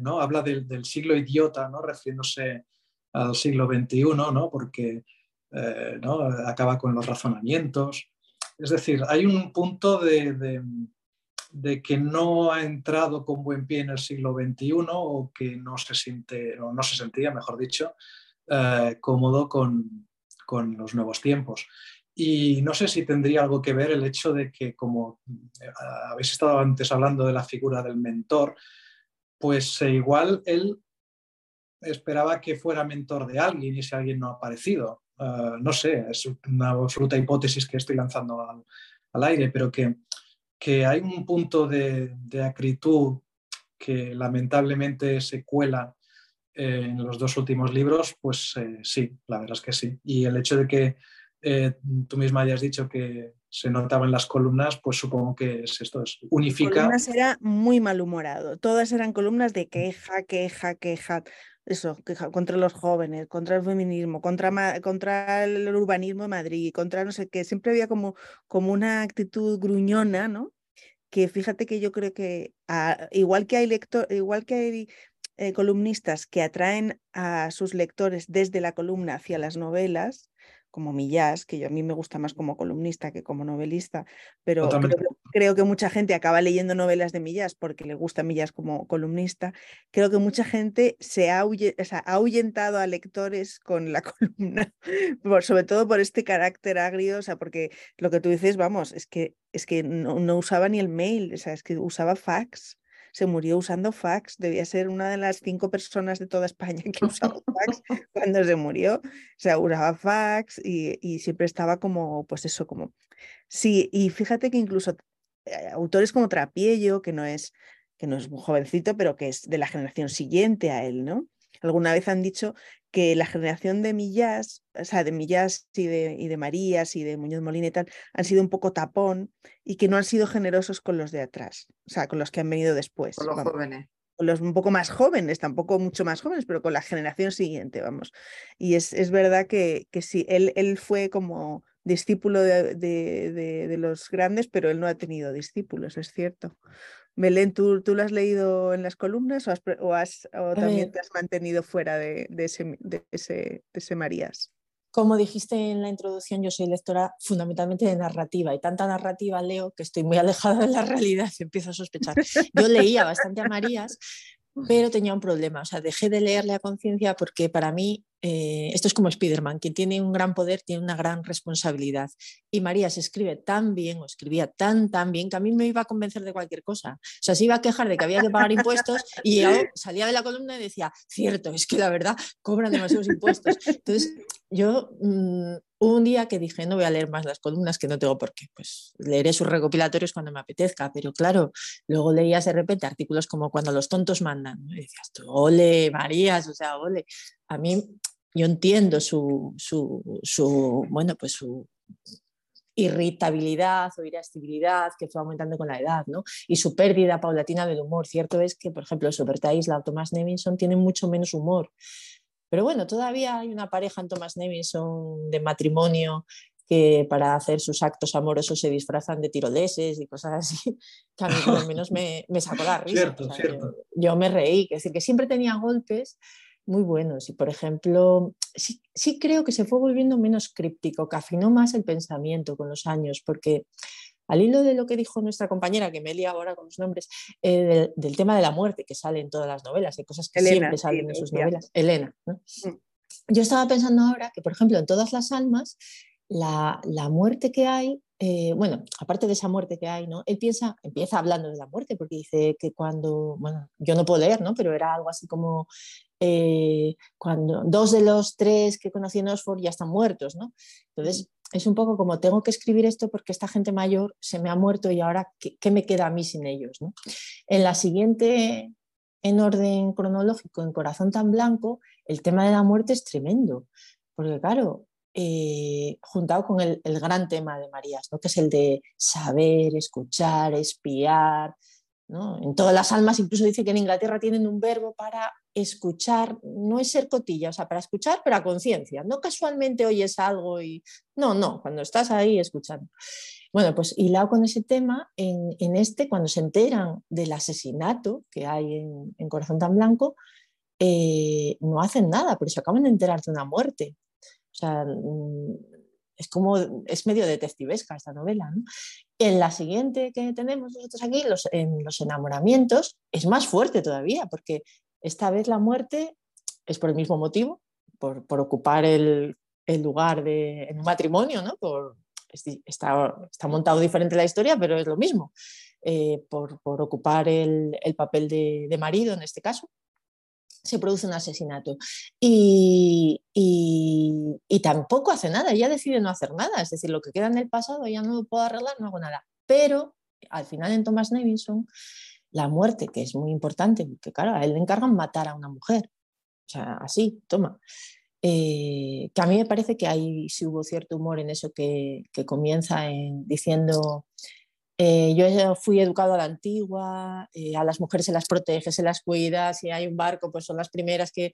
¿no? habla del, siglo idiota, ¿no? refiriéndose al siglo XXI, ¿no? porque eh, ¿no? acaba con los razonamientos. Es decir, hay un punto de, que no ha entrado con buen pie en el siglo XXI o que no se, siente, o no se sentía, mejor dicho, eh, cómodo con, con los nuevos tiempos. Y no sé si tendría algo que ver el hecho de que, como eh, habéis estado antes hablando de la figura del mentor, pues eh, igual él esperaba que fuera mentor de alguien y si alguien no ha aparecido. Ah, no sé, es una absoluta hipótesis que estoy lanzando al, aire, pero que, que, hay un punto de, acritud que lamentablemente se cuela eh, en los dos últimos libros, pues eh, sí, la verdad es que sí. Y el hecho de que tú misma hayas dicho que se notaba en las columnas, pues supongo que es esto, es unifica. Columnas era muy malhumorado, todas eran columnas de queja, queja, queja, eso, queja contra los jóvenes, contra el feminismo, contra, el urbanismo de Madrid, contra no sé qué, siempre había como, como una actitud gruñona, ¿no? Que fíjate que yo creo que igual que hay igual que hay eh, columnistas que atraen a sus lectores desde la columna hacia las novelas, como Millás, que yo a mí me gusta más como columnista que como novelista, pero creo, que mucha gente acaba leyendo novelas de Millás porque le gusta Millás como columnista. Creo que mucha gente se ha, ahuyentado a lectores con la columna, sobre todo por este carácter agrio, o sea, porque lo que tú dices, vamos, es que, es que no, no usaba ni el mail, o sea, es que usaba fax se murió usando fax. Debía ser una de las cinco personas de toda España que usaba fax cuando se murió. O sea, usaba fax y, siempre estaba como, pues eso, como... Sí, y fíjate que incluso eh, autores como Trapiello, que no es que no es muy jovencito, pero que es de la generación siguiente a él, ¿no? Alguna vez han dicho que la generación de Millás, o sea, de Millás y de, y de Marías y de Muñoz Molina y tal, han sido un poco tapón y que no han sido generosos con los de atrás, o sea, con los que han venido después. Con los jóvenes. Con los un poco más jóvenes, tampoco mucho más jóvenes, pero con la generación siguiente, vamos. Y es, es verdad que, que sí, él, él fue como discípulo de, de, de, los grandes, pero él no ha tenido discípulos, es cierto. Belén, ¿tú, ¿tú lo has leído en las columnas o, has, o, también te has mantenido fuera de, ese, de, ese, ese Marías? Como dijiste en la introducción, yo soy lectora fundamentalmente de narrativa y tanta narrativa leo que estoy muy alejada de la realidad y empiezo a sospechar. Yo leía bastante a Marías, pero tenía un problema, o sea, dejé de leerle a conciencia porque para mí eh, esto es como Spider-Man, quien tiene un gran poder tiene una gran responsabilidad. Y María se escribe tan bien o escribía tan, tan bien que a mí me iba a convencer de cualquier cosa. O sea, se iba a quejar de que había que pagar impuestos y yo salía de la columna y decía, cierto, es que la verdad cobran demasiados impuestos. Entonces, yo mm, un día que dije, no voy a leer más las columnas, que no tengo por qué, pues leeré sus recopilatorios cuando me apetezca, pero claro, luego leías de repente artículos como cuando los tontos mandan, y decías, ole, Marías, o sea, ole. A mí yo entiendo su, su, bueno, pues su irritabilidad o irascibilidad que fue aumentando con la edad, ¿no? Y su pérdida paulatina del humor. Cierto es que, por ejemplo, Superta Isla o Thomas Nevinson tienen mucho menos humor. Pero bueno, todavía hay una pareja en Thomas Nevinson de matrimonio que para hacer sus actos amorosos se disfrazan de tiroleses y cosas así, que a mí al menos me, me sacó la risa. Yo, yo, me reí, es decir, que siempre tenía golpes, muy buenos. Y, por ejemplo, sí, sí, creo que se fue volviendo menos críptico, que afinó más el pensamiento con los años, porque al hilo de lo que dijo nuestra compañera, que me lía ahora con los nombres, eh, del, tema de la muerte que sale en todas las novelas, hay cosas que siempre salen en sus novelas. Elena. Mm. Yo estaba pensando ahora que, por ejemplo, en todas las almas, la, la muerte que hay eh, bueno, aparte de esa muerte que hay, ¿no? Él piensa, empieza hablando de la muerte, porque dice que cuando, bueno, yo no puedo leer, ¿no? Pero era algo así como eh, cuando dos de los tres que conocí en Oxford ya están muertos, ¿no? Entonces, es un poco como tengo que escribir esto porque esta gente mayor se me ha muerto y ahora, ¿qué, me queda a mí sin ellos? ¿no? En la siguiente en orden cronológico en Corazón tan Blanco, el tema de la muerte es tremendo, porque claro, eh, juntado con el, gran tema de Marías, ¿no? que es el de saber, escuchar, espiar. ¿no? En todas las almas incluso dice que en Inglaterra tienen un verbo para escuchar, no es ser cotilla, o sea, para escuchar, pero a conciencia. No casualmente oyes algo y... No, no, cuando estás ahí escuchando. Bueno, pues hilado con ese tema, en, este, cuando se enteran del asesinato que hay en, Corazón tan Blanco, eh, no hacen nada, pero se acaban de enterar de una muerte. O sea, mm, es como, es medio detectivesca esta novela. En la siguiente que tenemos nosotros aquí, en los enamoramientos, es más fuerte todavía, porque esta vez la muerte es por el mismo motivo, por, ocupar el, lugar de, en un matrimonio, ¿no? Por, está, está, montado diferente la historia, pero es lo mismo, eh, por, ocupar el, papel de, marido en este caso se produce un asesinato. Y, tampoco hace nada, ella decide no hacer nada, es decir, lo que queda en el pasado ya no lo puedo arreglar, no hago nada. Pero al final en Thomas Nevinson, la muerte, que es muy importante, porque claro, a él le encargan matar a una mujer. O sea, así, toma. Eh, que a mí me parece que ahí sí hubo cierto humor en eso que, comienza en, diciendo eh, yo fui educado a la antigua, eh, a las mujeres se las protege, se las cuida, si hay un barco, pues son las primeras que...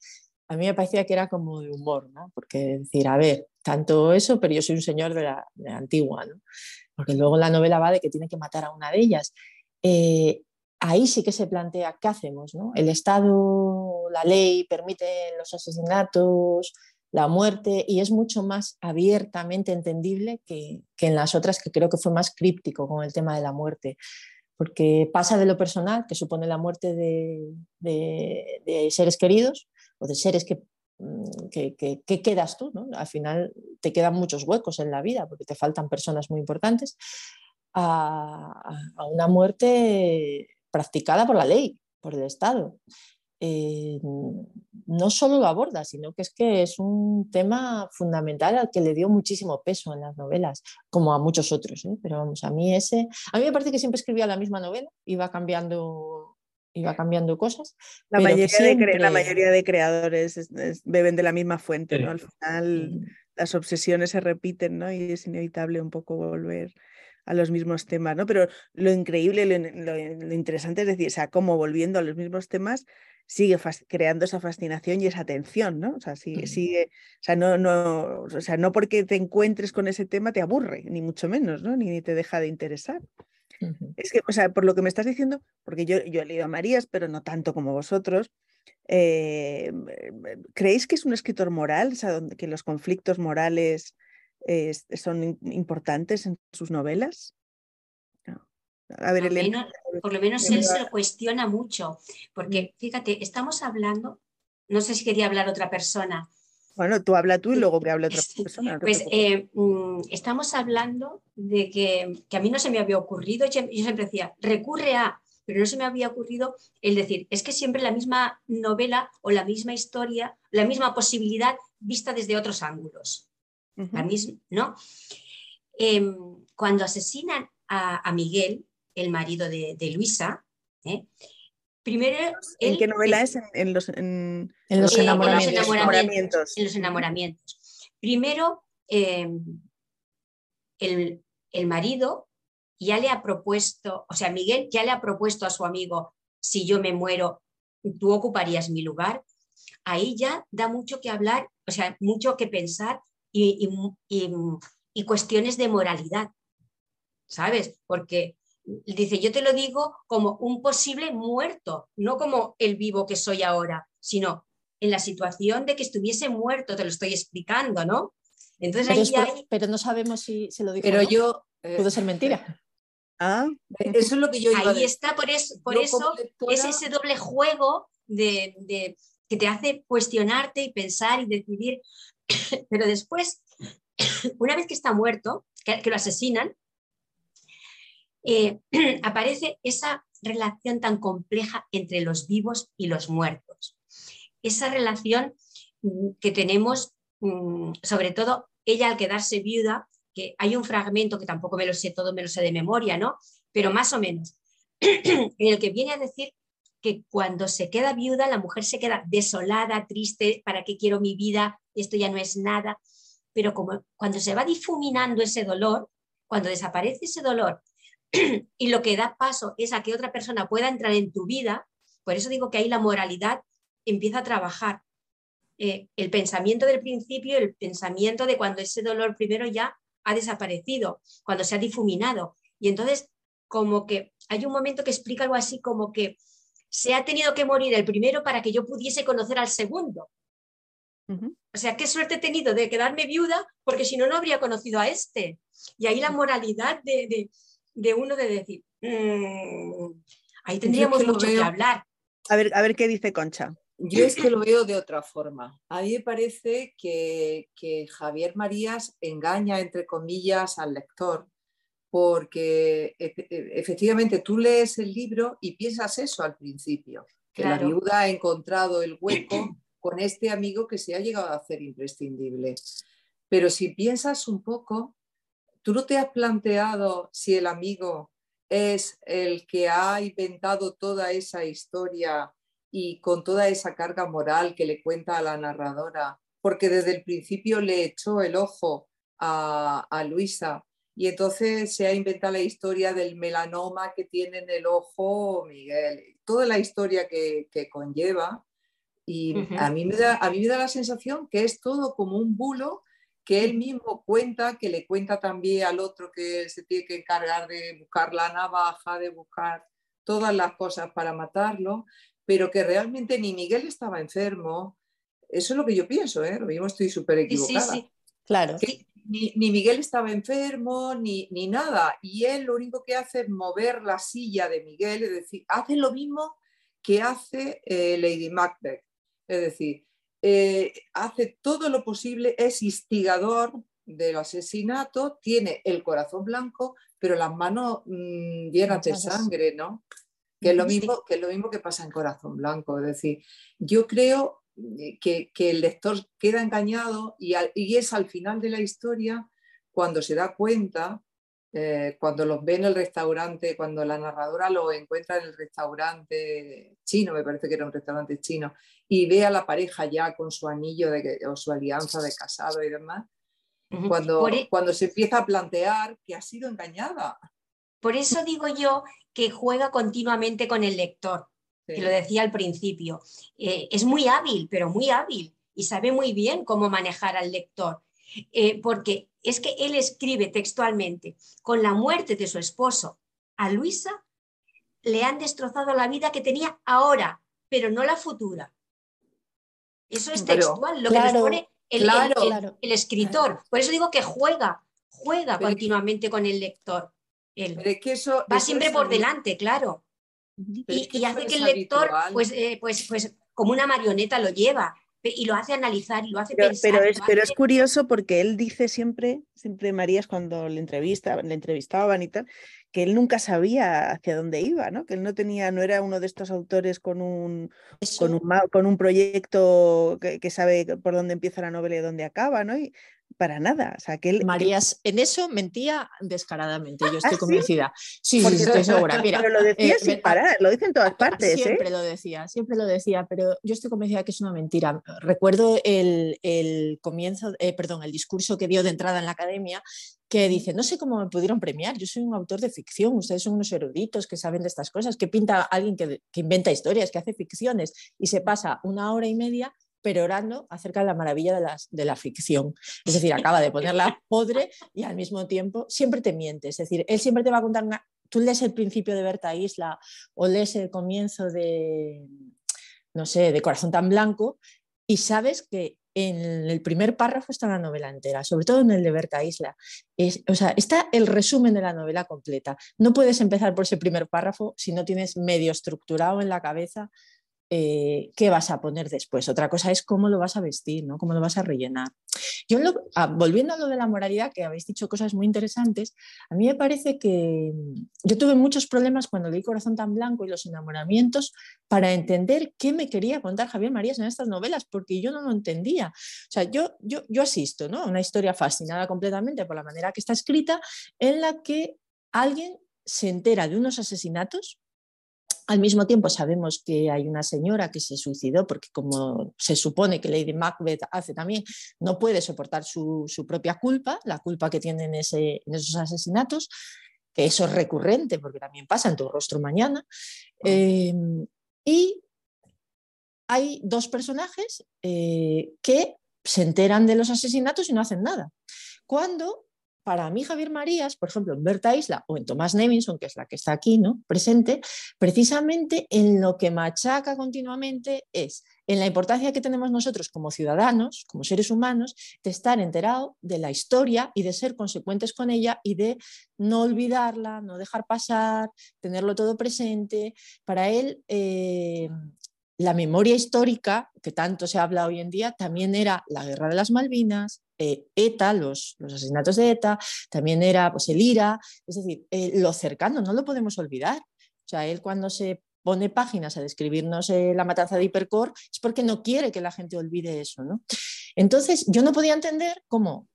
A mí me parecía que era como de humor, ¿no? Porque decir, a ver, tanto eso, pero yo soy un señor de la, antigua, ¿no? Porque luego la novela va de que tiene que matar a una de ellas. Eh, ahí sí que se plantea qué hacemos, ¿no? El Estado, la ley permite los asesinatos, la muerte y es mucho más abiertamente entendible que, en las otras que creo que fue más críptico con el tema de la muerte, porque pasa de lo personal, que supone la muerte de, seres queridos o de seres que, mm, que, quedas tú, al final te quedan muchos huecos en la vida porque te faltan personas muy importantes, a, a una muerte practicada por la ley, por el Estado. Eh, no solo lo aborda, sino que es que es un tema fundamental al que le dio muchísimo peso en las novelas, como a muchos otros. ¿eh? Pero vamos, a mí ese, a mí me parece que siempre escribía la misma novela, iba cambiando, iba cambiando cosas. La, mayoría, de la mayoría de creadores beben de la misma fuente, ¿no? Al final las obsesiones se repiten, ¿no? Y es inevitable un poco volver a los mismos temas, ¿no? Pero lo increíble, lo, lo, interesante es decir, o sea, cómo volviendo a los mismos temas sigue creando esa fascinación y esa atención, ¿no? O sea, sigue, o sea, no, no, o sea, no porque te encuentres con ese tema te aburre, ni mucho menos, ¿no? Ni, te deja de interesar. Es que, o sea, por lo que me estás diciendo, porque yo, yo he leído a Marías, pero no tanto como vosotros, eh, ¿creéis que es un escritor moral? O sea, que los conflictos morales son importantes en sus novelas? por lo menos él se lo cuestiona mucho, porque fíjate, estamos hablando, no sé si quería hablar otra persona. Bueno, tú habla tú y luego que hable otra persona. pues eh, mm, estamos hablando de que, a mí no se me había ocurrido, yo siempre decía, recurre a, pero no se me había ocurrido el decir, es que siempre la misma novela o la misma historia, la misma posibilidad vista desde otros ángulos. ¿No? Em, cuando asesinan a Miguel, el marido de, Luisa. ¿eh? Primero, ¿En qué novela es? En, los, enamoramientos. En los enamoramientos. Primero, em, el, marido ya le ha propuesto, o sea, Miguel ya le ha propuesto a su amigo, si yo me muero, tú ocuparías mi lugar. Ahí ya da mucho que hablar, o sea, mucho que pensar y, y cuestiones de moralidad, ¿sabes? Porque dice, yo te lo digo como un posible muerto, no como el vivo que soy ahora, sino en la situación de que estuviese muerto, te lo estoy explicando, ¿no? Entonces pero, no sabemos si se lo dijo. Pero yo. Eh, Puede ser mentira. Ah, eso es lo que yo Ahí está, por eso, por eso es ese doble juego de, que te hace cuestionarte y pensar y decidir. Pero después, una vez que está muerto, que lo asesinan, eh, aparece esa relación tan compleja entre los vivos y los muertos. Esa relación mm, que tenemos, mm, sobre todo ella al quedarse viuda, que hay un fragmento que tampoco me lo sé todo, me lo sé de memoria, ¿no? Pero más o menos, en el que viene a decir que cuando se queda viuda, la mujer se queda desolada, triste, ¿para qué quiero mi vida? Esto ya no es nada. Pero como cuando se va difuminando ese dolor, cuando desaparece ese dolor y lo que da paso es a que otra persona pueda entrar en tu vida, por eso digo que ahí la moralidad empieza a trabajar. Eh, el pensamiento del principio, el pensamiento de cuando ese dolor primero ya ha desaparecido, cuando se ha difuminado. Y entonces, como que hay un momento que explica algo así como que se ha tenido que morir el primero para que yo pudiese conocer al segundo. O sea, qué suerte he tenido de quedarme viuda, porque si no, no habría conocido a este. Y ahí la moralidad de, uno de decir, mm, ahí tendríamos mucho que hablar. A ver, a ver qué dice Concha. Yo es que lo veo de otra forma. A mí me parece que, que Javier Marías engaña, entre comillas, al lector porque e, efectivamente tú lees el libro y piensas eso al principio, que la viuda ha encontrado el hueco con este amigo que se ha llegado a hacer imprescindible. Pero si piensas un poco, tú no te has planteado si el amigo es el que ha inventado toda esa historia y con toda esa carga moral que le cuenta a la narradora, porque desde el principio le echó el ojo a, Luisa y entonces se ha inventado la historia del melanoma que tiene en el ojo Miguel, toda la historia que, conlleva. Y a, mí me da, a mí me da la sensación que es todo como un bulo que él mismo cuenta, que le cuenta también al otro que se tiene que encargar de buscar la navaja, de buscar todas las cosas para matarlo, pero que realmente ni Miguel estaba enfermo. Eso es lo que yo pienso, ¿eh? lo mismo estoy súper equivocada. Sí, sí, claro ni, Miguel estaba enfermo, ni, nada. Y él lo único que hace es mover la silla de Miguel, es decir, hace lo mismo que hace eh, Lady Macbeth. Es decir, eh, hace todo lo posible, es instigador del asesinato, tiene el corazón blanco, pero las manos mm, llenas de sangre, ¿no? Que es, lo mismo, que es lo mismo que pasa en Corazón Blanco. Es decir, yo creo eh, que, el lector queda engañado y, es al final de la historia cuando se da cuenta, eh, cuando los ve en el restaurante, cuando la narradora lo encuentra en el restaurante chino, me parece que era un restaurante chino, y ve a la pareja ya con su anillo de, o su alianza de casado y demás, cuando, e cuando se empieza a plantear que ha sido engañada. Por eso digo yo que juega continuamente con el lector que lo decía al principio. Eh, es muy hábil, pero muy hábil y sabe muy bien cómo manejar al lector. Eh, porque es que él escribe textualmente, con la muerte de su esposo a Luisa, le han destrozado la vida que tenía ahora, pero no la futura. Eso es textual, lo que nos pone el, el, escritor. Por eso digo que juega, juega continuamente con el lector. que eso, va siempre por delante, claro y, hace que el lector, pues, eh, pues, pues como una marioneta lo lleva y lo hace analizar y lo hace pensar. Pero es, pero es curioso porque él dice siempre, siempre Marías cuando le, entrevista, le entrevistaban y tal, que él nunca sabía hacia dónde iba, ¿no? Que él no tenía, no era uno de estos autores con un, con un, con un, proyecto que, que, sabe por dónde empieza la novela y dónde acaba, ¿no? Y, para nada. O sea, que él, Marías en eso mentía descaradamente, yo estoy ¿Ah, convencida. Sí, sí, estoy segura. Mira, pero lo decía eh, sin parar, lo dice en todas partes. ¿eh? Siempre lo decía, siempre lo decía, pero yo estoy convencida que es una mentira. Recuerdo el, el comienzo, eh, perdón, el discurso que dio de entrada en la academia que dice, no sé cómo me pudieron premiar, yo soy un autor de ficción, ustedes son unos eruditos que saben de estas cosas, que pinta alguien que, que inventa historias, que hace ficciones y se pasa una hora y media perorando acerca de la maravilla de, de la ficción. Es decir, acaba de ponerla podre y al mismo tiempo siempre te miente. Es decir, él siempre te va a contar una... Tú lees el principio de Berta Isla o lees el comienzo de, no sé, de Corazón tan Blanco y sabes que en el primer párrafo está la novela entera, sobre todo en el de Berta Isla. Es, o sea, está el resumen de la novela completa. No puedes empezar por ese primer párrafo si no tienes medio estructurado en la cabeza eh, qué vas a poner después. Otra cosa es cómo lo vas a vestir, ¿no? cómo lo vas a rellenar. Yo, ah, volviendo a lo de la moralidad, que habéis dicho cosas muy interesantes, a mí me parece que mm, yo tuve muchos problemas cuando leí Corazón tan Blanco y los enamoramientos para entender qué me quería contar Javier Marías en estas novelas, porque yo no lo entendía. O sea, yo, yo, asisto ¿no? una historia fascinada completamente por la manera que está escrita, en la que alguien se entera de unos asesinatos Al mismo tiempo sabemos que hay una señora que se suicidó porque como se supone que Lady Macbeth hace también, no puede soportar su, propia culpa, la culpa que tiene en, esos asesinatos, que eso es recurrente porque también pasa en tu rostro mañana. Ah. Eh, y hay dos personajes eh, que se enteran de los asesinatos y no hacen nada. Cuando para mí Javier Marías, por ejemplo, en Berta Isla o en Tomás Nevinson, que es la que está aquí ¿no? presente, precisamente en lo que machaca continuamente es en la importancia que tenemos nosotros como ciudadanos, como seres humanos, de estar enterados de la historia y de ser consecuentes con ella y de no olvidarla, no dejar pasar, tenerlo todo presente. Para él, eh, la memoria histórica, que tanto se habla hoy en día, también era la guerra de las Malvinas, eh, ETA, los, asesinatos de ETA, también era pues, el IRA, es decir, eh, lo cercano, no lo podemos olvidar. O sea, él cuando se pone páginas a describirnos eh, la matanza de Hipercore es porque no quiere que la gente olvide eso. ¿no? Entonces, yo no podía entender cómo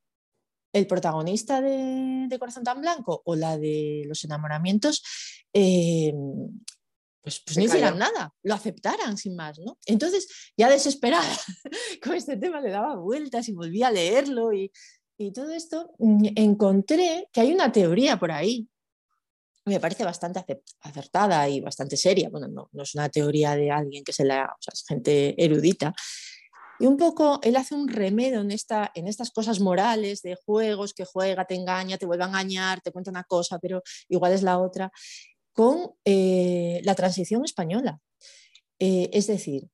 el protagonista de, Corazón tan Blanco o la de los enamoramientos pues, pues no hicieran nada, lo aceptaran sin más, ¿no? Entonces, ya desesperada con este tema, le daba vueltas y volví a leerlo y, todo esto, mm, encontré que hay una teoría por ahí, me parece bastante acertada y bastante seria, bueno, no, no es una teoría de alguien que se la, o sea, es gente erudita, y un poco él hace un remedio en, esta, en estas cosas morales de juegos que juega, te engaña, te vuelve a engañar, te cuenta una cosa, pero igual es la otra con eh, la transición española. Eh, es decir,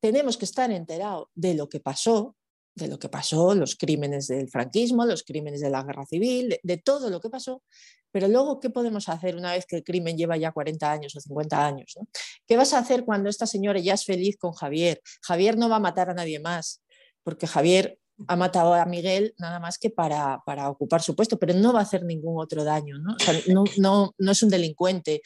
tenemos que estar enterados de lo que pasó, de lo que pasó, los crímenes del franquismo, los crímenes de la guerra civil, de, todo lo que pasó, pero luego, ¿qué podemos hacer una vez que el crimen lleva ya 40 años o 50 años? ¿Qué vas a hacer cuando esta señora ya es feliz con Javier? Javier no va a matar a nadie más, porque Javier ha matado a Miguel nada más que para, ocupar su puesto, pero no va a hacer ningún otro daño, ¿no? no, es un delincuente.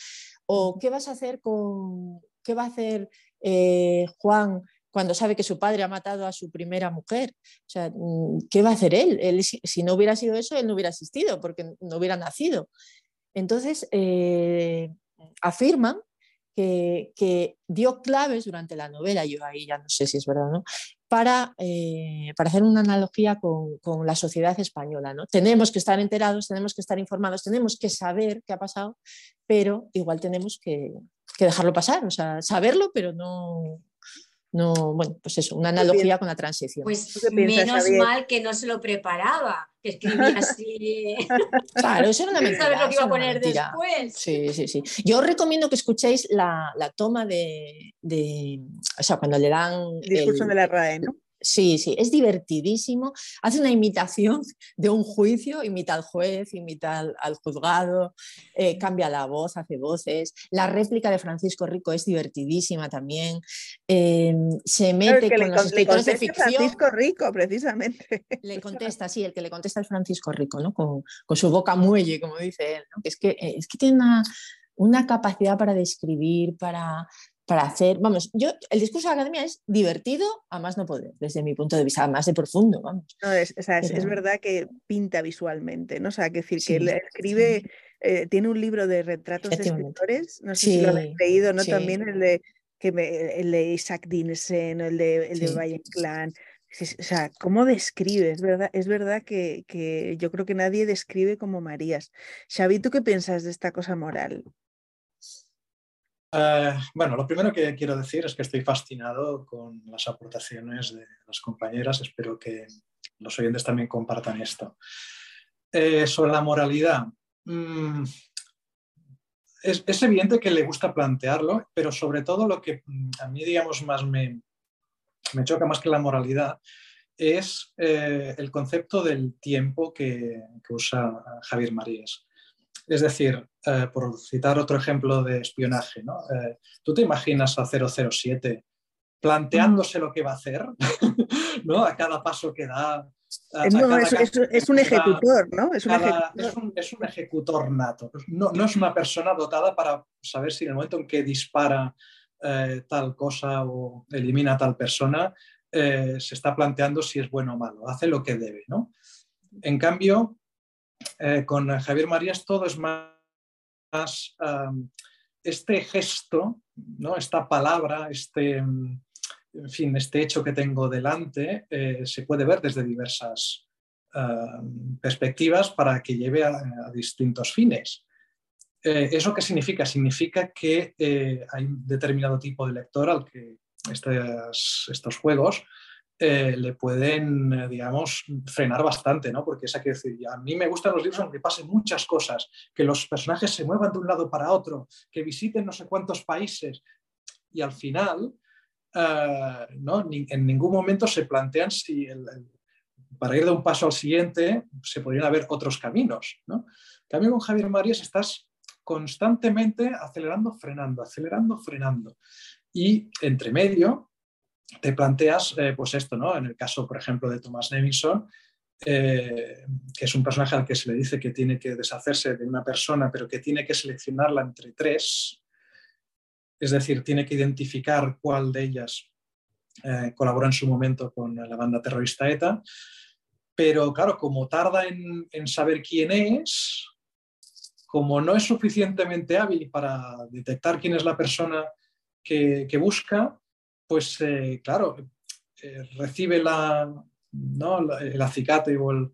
¿O qué vas a hacer con, qué va a hacer eh, Juan cuando sabe que su padre ha matado a su primera mujer? O sea, mm, ¿qué va a hacer él? él si no hubiera sido eso, él no hubiera existido porque no hubiera nacido. Entonces, eh, afirman que, dio claves durante la novela, yo ahí ya no sé si es verdad no, para, eh, para hacer una analogía con, con, la sociedad española. ¿no? Tenemos que estar enterados, tenemos que estar informados, tenemos que saber qué ha pasado, pero igual tenemos que, que dejarlo pasar, o sea, saberlo, pero no, no, bueno, pues eso, una analogía con la transición. Pues menos mal que no se lo preparaba, que escribía así. claro, eso era una mentira. ¿Sabes lo que iba a poner después? Sí, sí, sí. Yo os recomiendo que escuchéis la, la toma de, de, o sea, cuando le dan... Discurso de la RAE, ¿no? Sí, sí, es divertidísimo. Hace una imitación de un juicio, imita al juez, imita al, juzgado, eh, cambia la voz, hace voces. La réplica de Francisco Rico es divertidísima también. Em, se mete con los escritores de ficción. Francisco Rico, precisamente. Le contesta, sí, el que le contesta es Francisco Rico, ¿no? Con, su boca muelle, como dice él. Es, que, eh, es que tiene una, una capacidad para describir, para, para hacer, vamos, yo, el discurso de la academia es divertido a más no poder, desde mi punto de vista, más de profundo, vamos. es, es, verdad que pinta visualmente, ¿no? O sea, que decir que él escribe, eh, tiene un libro de retratos de escritores, no sé si lo habéis leído, ¿no? También el de, que el de Isaac Dinesen, el de, el de Valle Clan. O sea, ¿cómo describe? Es verdad, es verdad que, que, yo creo que nadie describe como Marías. Xavi, ¿tú qué piensas de esta cosa moral? Eh, bueno, lo primero que quiero decir es que estoy fascinado con las aportaciones de las compañeras. Espero que los oyentes también compartan esto. Eh, sobre la moralidad, mm, es, evidente que le gusta plantearlo, pero sobre todo lo que mm, a mí, digamos, más me, me choca más que la moralidad es eh, el concepto del tiempo que, que usa Javier Marías. Es decir, eh, por citar otro ejemplo de espionaje, ¿no? Eh, ¿tú te imaginas a 007 planteándose lo que va a hacer ¿no? a cada paso que da? es, un ejecutor, ¿no? Es un, ejecutor. nato. No, es una persona dotada para saber si en el momento en que dispara eh, tal cosa o elimina a tal persona, se está planteando si es bueno o malo. Hace lo que debe, ¿no? En cambio, eh, con Javier Marías todo es más, este gesto ¿no? esta palabra, este, en fin, este hecho que tengo delante, eh, se puede ver desde diversas perspectivas para que lleve a, distintos fines. ¿Eso qué significa? Significa que hay un determinado tipo de lector al que estos juegos eh, le pueden, eh, digamos, frenar bastante, ¿no? Porque es que decir, a mí me gustan los libros aunque pasen muchas cosas, que los personajes se muevan de un lado para otro, que visiten no sé cuántos países y al final, eh, ¿no? en ningún momento se plantean si para ir de un paso al siguiente se podrían haber otros caminos, ¿no? En cambio, con Javier Marías estás constantemente acelerando, frenando, acelerando, frenando. Y entre medio, te planteas, eh, pues esto, ¿no? En el caso, por ejemplo, de Thomas Nevinson, eh, que es un personaje al que se le dice que tiene que deshacerse de una persona, pero que tiene que seleccionarla entre tres, es decir, tiene que identificar cuál de ellas eh, colaboró en su momento con la banda terrorista ETA, pero claro, como tarda en, saber quién es, como no es suficientemente hábil para detectar quién es la persona que busca, pues eh, claro, eh, recibe la, el acicate o el,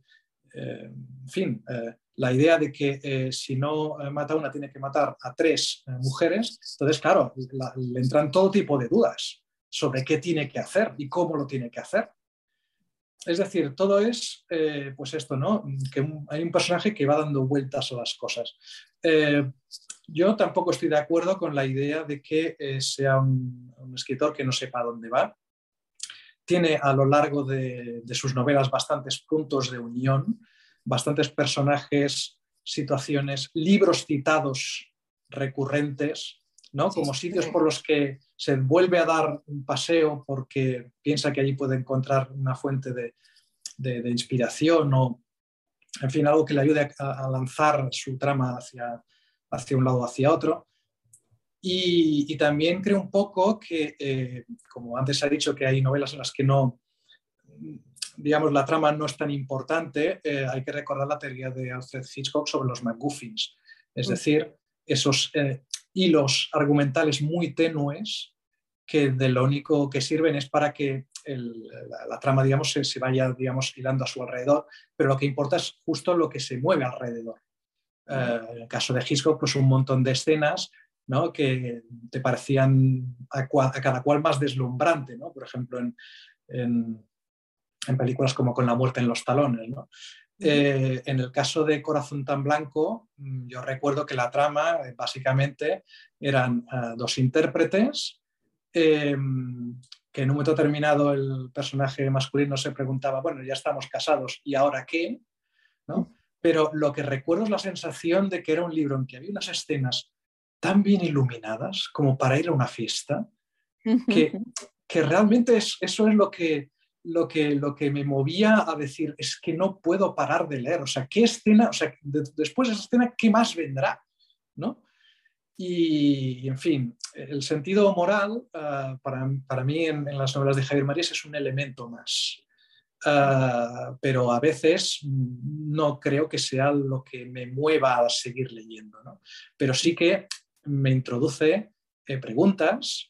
eh, en fin, la idea de que si no mata una tiene que matar a tres mujeres, entonces claro, le entran todo tipo de dudas sobre qué tiene que hacer y cómo lo tiene que hacer. Es decir, todo es, pues esto, ¿no? Que hay un personaje que va dando vueltas a las cosas. yo tampoco estoy de acuerdo con la idea de que sea un, un escritor que no sepa dónde va. Tiene a lo largo de, sus novelas bastantes puntos de unión, bastantes personajes, situaciones, libros citados recurrentes, ¿no? como sitios por los que se vuelve a dar un paseo porque piensa que allí puede encontrar una fuente de, inspiración o, en fin, algo que le ayude a, lanzar su trama hacia, hacia un lado o hacia otro. Y, también creo un poco que, eh, como antes se ha dicho, que hay novelas en las que no, digamos, la trama no es tan importante, eh, hay que recordar la teoría de Alfred Hitchcock sobre los MacGuffins, es mm. decir, esos eh, hilos argumentales muy tenues que de lo único que sirven es para que la, trama, digamos, se, se, vaya, digamos, hilando a su alrededor, pero lo que importa es justo lo que se mueve alrededor. Mm. en el caso de Hitchcock, pues un montón de escenas que te parecían a, cada cual más deslumbrante, ¿no? por ejemplo, en, en, películas como Con la muerte en los talones. Eh, en el caso de Corazón tan blanco, mm, yo recuerdo que la trama eh, básicamente eran eh, dos intérpretes em, que en un momento determinado el personaje masculino se preguntaba, bueno, ya estamos casados, ¿y ahora qué? ¿No? Pero lo que recuerdo es la sensación de que era un libro en que había unas escenas tan bien iluminadas como para ir a una fiesta, que, que realmente es, eso es lo que, lo, que, lo que me movía a decir, es que no puedo parar de leer, o sea, ¿qué escena, o sea, después de esa escena, ¿qué más vendrá? ¿No? Y, en fin, el sentido moral ah, para, para, mí en, las novelas de Javier Marías es un elemento más. Ah, pero a veces no creo que sea lo que me mueva a seguir leyendo. ¿no? Pero sí que me introduce eh, preguntas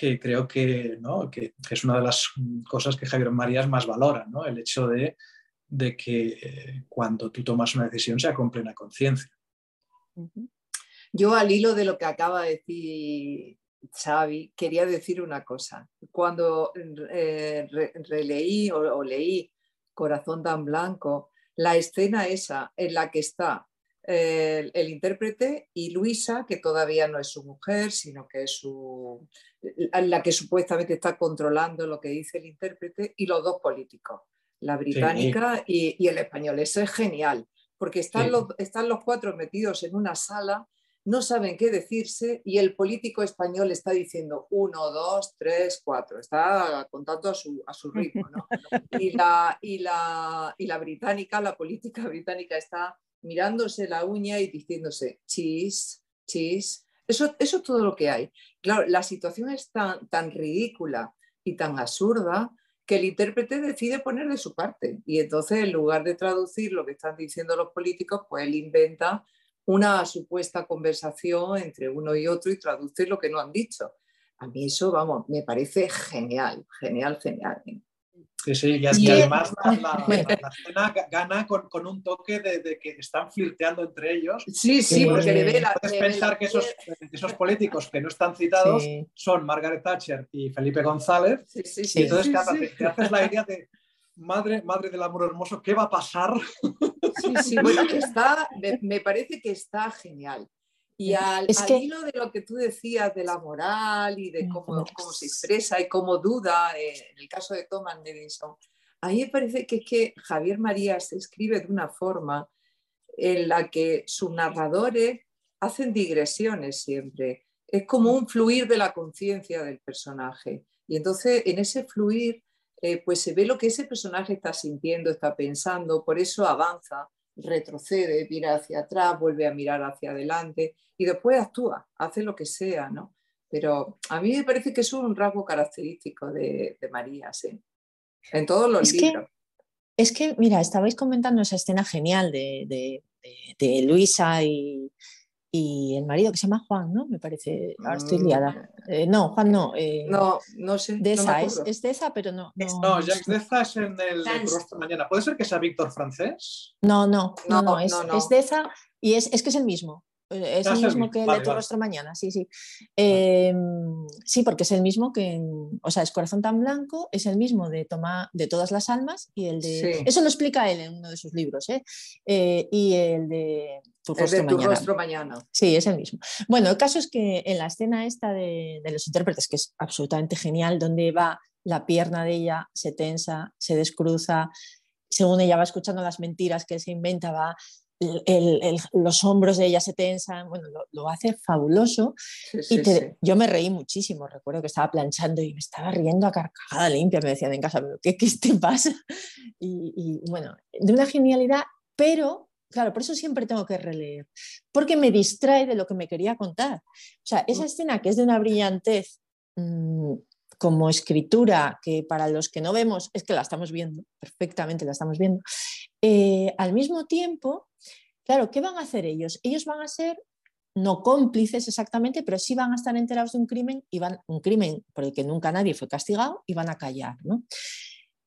que creo que, es una de las cosas que Javier Marías más valora, ¿no? el hecho de, que eh, cuando tú tomas una decisión sea con plena conciencia. Yo al hilo de lo que acaba de decir Xavi, quería decir una cosa. Cuando eh, releí o, leí Corazón tan blanco, la escena esa en la que está el, intérprete y Luisa, que todavía no es su mujer, sino que es su, la que supuestamente está controlando lo que dice el intérprete, y los dos políticos, la británica y, el español. Eso es genial, porque están, los, están los cuatro metidos en una sala, no saben qué decirse y el político español está diciendo uno, dos, tres, cuatro, está contando a su, a su ritmo. Y, la, y, la, y la británica, la política británica está mirándose la uña y diciéndose chis, chis. Eso, eso es todo lo que hay. Claro, la situación es tan, tan ridícula y tan absurda que el intérprete decide poner de su parte. Y entonces, en lugar de traducir lo que están diciendo los políticos, pues él inventa una supuesta conversación entre uno y otro y traduce lo que no han dicho. A mí eso, vamos, me parece genial, genial, genial. ¿Eh? Sí, sí, y, además la, escena gana con, un toque de, que están flirteando entre ellos. Sí, sí, porque le Puedes pensar que esos, esos, políticos que no están citados son Margaret Thatcher y Felipe González. Sí, sí, sí. Y entonces te, haces la idea de, madre, madre del amor hermoso, ¿qué va a pasar? Sí, sí, bueno, está, me, parece que está genial. Y al, hilo de lo que tú decías de la moral y de cómo, cómo se expresa y cómo duda, eh, en el caso de Thomas Edison, a mí me parece que es que Javier Marías escribe de una forma en la que sus narradores hacen digresiones siempre. Es como un fluir de la conciencia del personaje. Y entonces en ese fluir eh, pues se ve lo que ese personaje está sintiendo, está pensando, por eso avanza, retrocede, mira hacia atrás, vuelve a mirar hacia adelante y después actúa, hace lo que sea, ¿no? Pero a mí me parece que es un rasgo característico de, María, sí. En todos los libros. es que, mira, estabais comentando esa escena genial de Luisa y, y el marido que se llama Juan, ¿no? Me parece, ahora estoy mm. liada. Eh, no, Juan no. Eh, no, no sé. De esa, es, es, de esa, pero no. No, Jacques de esa es en el, rostro mañana. ¿Puede ser que sea Víctor francés? No, no, no, no, es, es de esa y es, es que es el mismo. Es el mismo que el de tu rostro mañana, sí, sí. Em, sí, porque es el mismo que, o sea, es Corazón tan blanco, es el mismo de Toma, de todas las almas y el de... Eso lo explica él en uno de sus libros, ¿eh? eh y el de tu, rostro, de tu rostro, mañana. Sí, es el mismo. Bueno, el caso es que en la escena esta de, de los intérpretes, que es absolutamente genial, donde va la pierna de ella, se tensa, se descruza, según ella va escuchando las mentiras que él se inventa, va los hombros de ella se tensan, bueno, lo, hace fabuloso. y yo me reí muchísimo, recuerdo que estaba planchando y me estaba riendo a carcajada limpia, me decían en casa, ¿qué, qué te pasa? Y, bueno, de una genialidad, pero claro, por eso siempre tengo que releer, porque me distrae de lo que me quería contar. O sea, esa mm. escena que es de una brillantez mm, como escritura, que para los que no vemos, es que la estamos viendo, perfectamente la estamos viendo, eh, al mismo tiempo Claro, ¿qué van a hacer ellos? Ellos van a ser no cómplices exactamente, pero sí van a estar enterados de un crimen y van un crimen por el que nunca nadie fue castigado y van a callar, ¿no?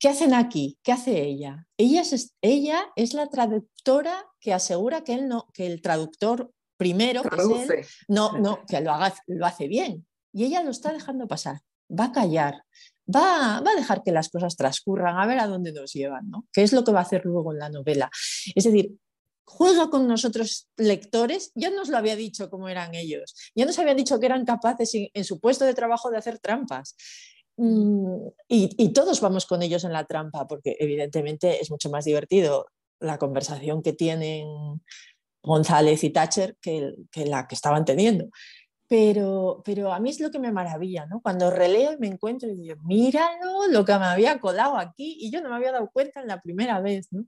¿Qué hacen aquí? ¿Qué hace ella? Ella es, ella es la traductora que asegura que él no, que el traductor primero, que no, no, que lo haga, lo hace bien. Y ella lo está dejando pasar. Va a callar. Va, va, a dejar que las cosas transcurran, a ver a dónde nos llevan, ¿no? ¿Qué es lo que va a hacer luego en la novela? Es decir, juega con nosotros lectores, ya nos lo había dicho cómo eran ellos, ya nos había dicho que eran capaces en, su puesto de trabajo de hacer trampas. Mm, y, todos vamos con ellos en la trampa, porque evidentemente es mucho más divertido la conversación que tienen González y Thatcher que, la que estaban teniendo. Pero, pero, a mí es lo que me maravilla, ¿no? Cuando releo y me encuentro y digo, míralo, lo que me había colado aquí y yo no me había dado cuenta en la primera vez, ¿no?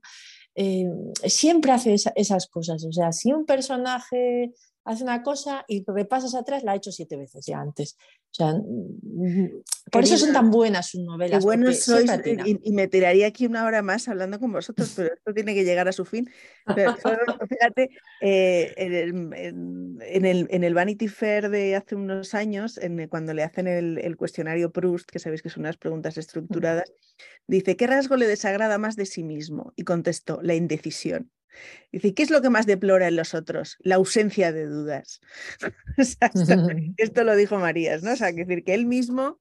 Eh, siempre hace esas cosas. O sea, si un personaje hace una cosa y repasas atrás, la ha hecho siete veces ya antes. O sea, mm, por eso son tan buenas sus novelas. Bueno sois, y, me tiraría aquí una hora más hablando con vosotros, pero esto tiene que llegar a su fin. fíjate, eh, en, el, en, el, Vanity Fair de hace unos años, en, cuando le hacen el, el, cuestionario Proust, que sabéis que son unas preguntas estructuradas, dice, ¿qué rasgo le desagrada más de sí mismo? Y contestó, la indecisión. Dice, ¿qué es lo que más deplora en los otros? La ausencia de dudas. esto, lo dijo Marías, ¿no? O sea, que decir que él mismo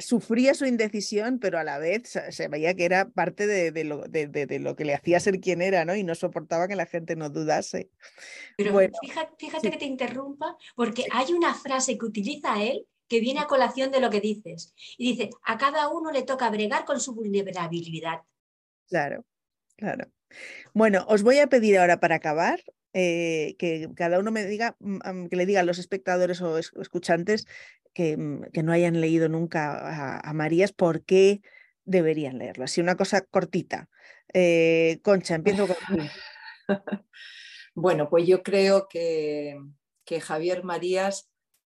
sufría su indecisión, pero a la vez se veía que era parte de, lo, de, lo, que le hacía ser quien era, ¿no? Y no soportaba que la gente no dudase. Pero fíjate, que te interrumpa, porque hay una frase que utiliza él que viene a colación de lo que dices. Y dice, a cada uno le toca bregar con su vulnerabilidad. Claro, claro. Bueno, os voy a pedir ahora para acabar eh, que cada uno me diga, mm, que le diga a los espectadores o escuchantes que, mm, que, no hayan leído nunca a, Marías por qué deberían leerlo. Así una cosa cortita. Eh, Concha, empiezo con Bueno, pues yo creo que, que Javier Marías,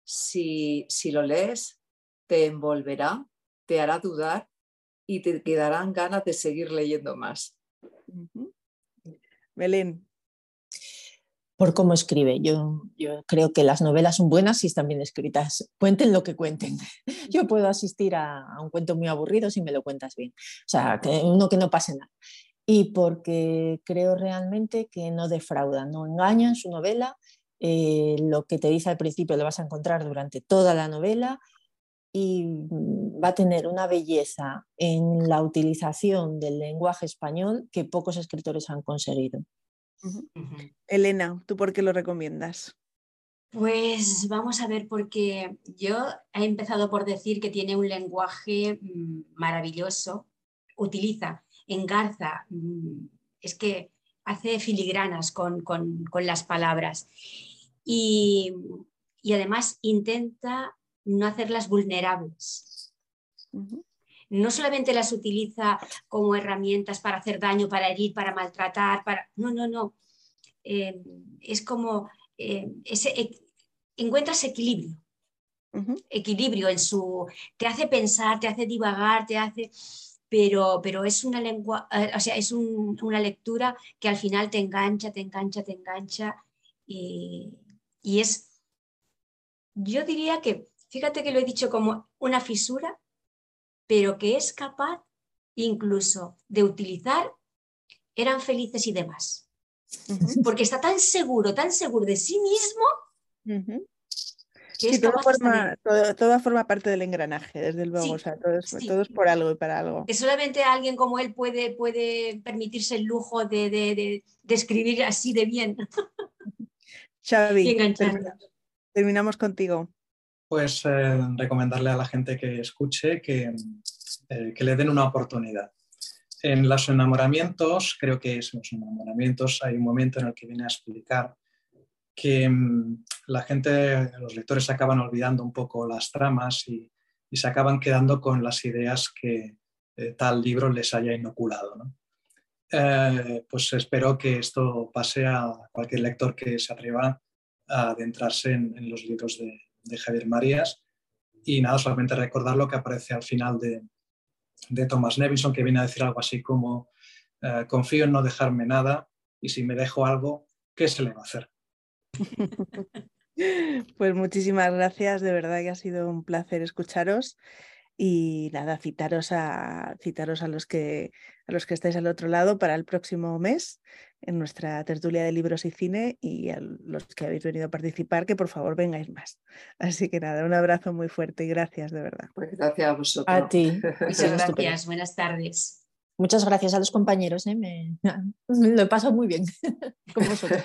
si, si lo lees, te envolverá, te hará dudar y te quedarán ganas de seguir leyendo más. Belén. por cómo escribe. Yo, yo, creo que las novelas son buenas si están bien escritas. Cuenten lo que cuenten. Yo puedo asistir a, un cuento muy aburrido si me lo cuentas bien. O sea, que uno que no pase nada. Y porque creo realmente que no defrauda, no engaña en su novela. Eh, lo que te dice al principio lo vas a encontrar durante toda la novela y mm, va a tener una belleza en la utilización del lenguaje español que pocos escritores han conseguido. Elena, ¿tú por qué lo recomiendas? Pues vamos a ver, porque yo he empezado por decir que tiene un lenguaje mm, maravilloso, utiliza, engarza, mm, es que hace filigranas con, las palabras y, además intenta no hacerlas vulnerables no solamente las utiliza como herramientas para hacer daño, para herir, para maltratar, para... No, no, no. Eh, es como eh, ese, encuentras equilibrio. Equilibrio en su. te hace pensar, te hace divagar, te hace. Pero, pero es una lengua, eh, o sea, es una lectura que al final te engancha, te engancha, te engancha. y es. Yo diría que, fíjate que lo he dicho como una fisura, pero que es capaz incluso de utilizar, eran felices y demás. Porque está tan seguro, tan seguro de sí mismo. Que todo, forma, todo, forma parte del engranaje, desde luego, o sea, todo es, por algo y para algo. Que solamente alguien como él puede, puede permitirse el lujo de, escribir así de bien. Xavi, terminamos contigo pues eh, recomendarle a la gente que escuche que, eh, que, le den una oportunidad. En los enamoramientos, creo que en los enamoramientos, hay un momento en el que viene a explicar que mm, la gente, los lectores acaban olvidando un poco las tramas y, y se acaban quedando con las ideas que eh, tal libro les haya inoculado. ¿no? pues espero que esto pase a cualquier lector que se atreva a adentrarse en los libros de, de Javier Marías. Y nada, solamente recordar lo que aparece al final de, de Thomas Nevison, que viene a decir algo así como, eh, confío en no dejarme nada y si me dejo algo, ¿qué se le va a hacer? Pues muchísimas gracias, de verdad que ha sido un placer escucharos y nada, citaros a, citaros a los que a los que estáis al otro lado para el próximo mes en nuestra tertulia de libros y cine y a los que habéis venido a participar, que por favor vengáis más. Así que nada, un abrazo muy fuerte y gracias de verdad. Pues gracias a vosotros. A ti. Muchas gracias, buenas tardes. Muchas gracias a los compañeros, ¿eh? me, lo he pasado muy bien con vosotros.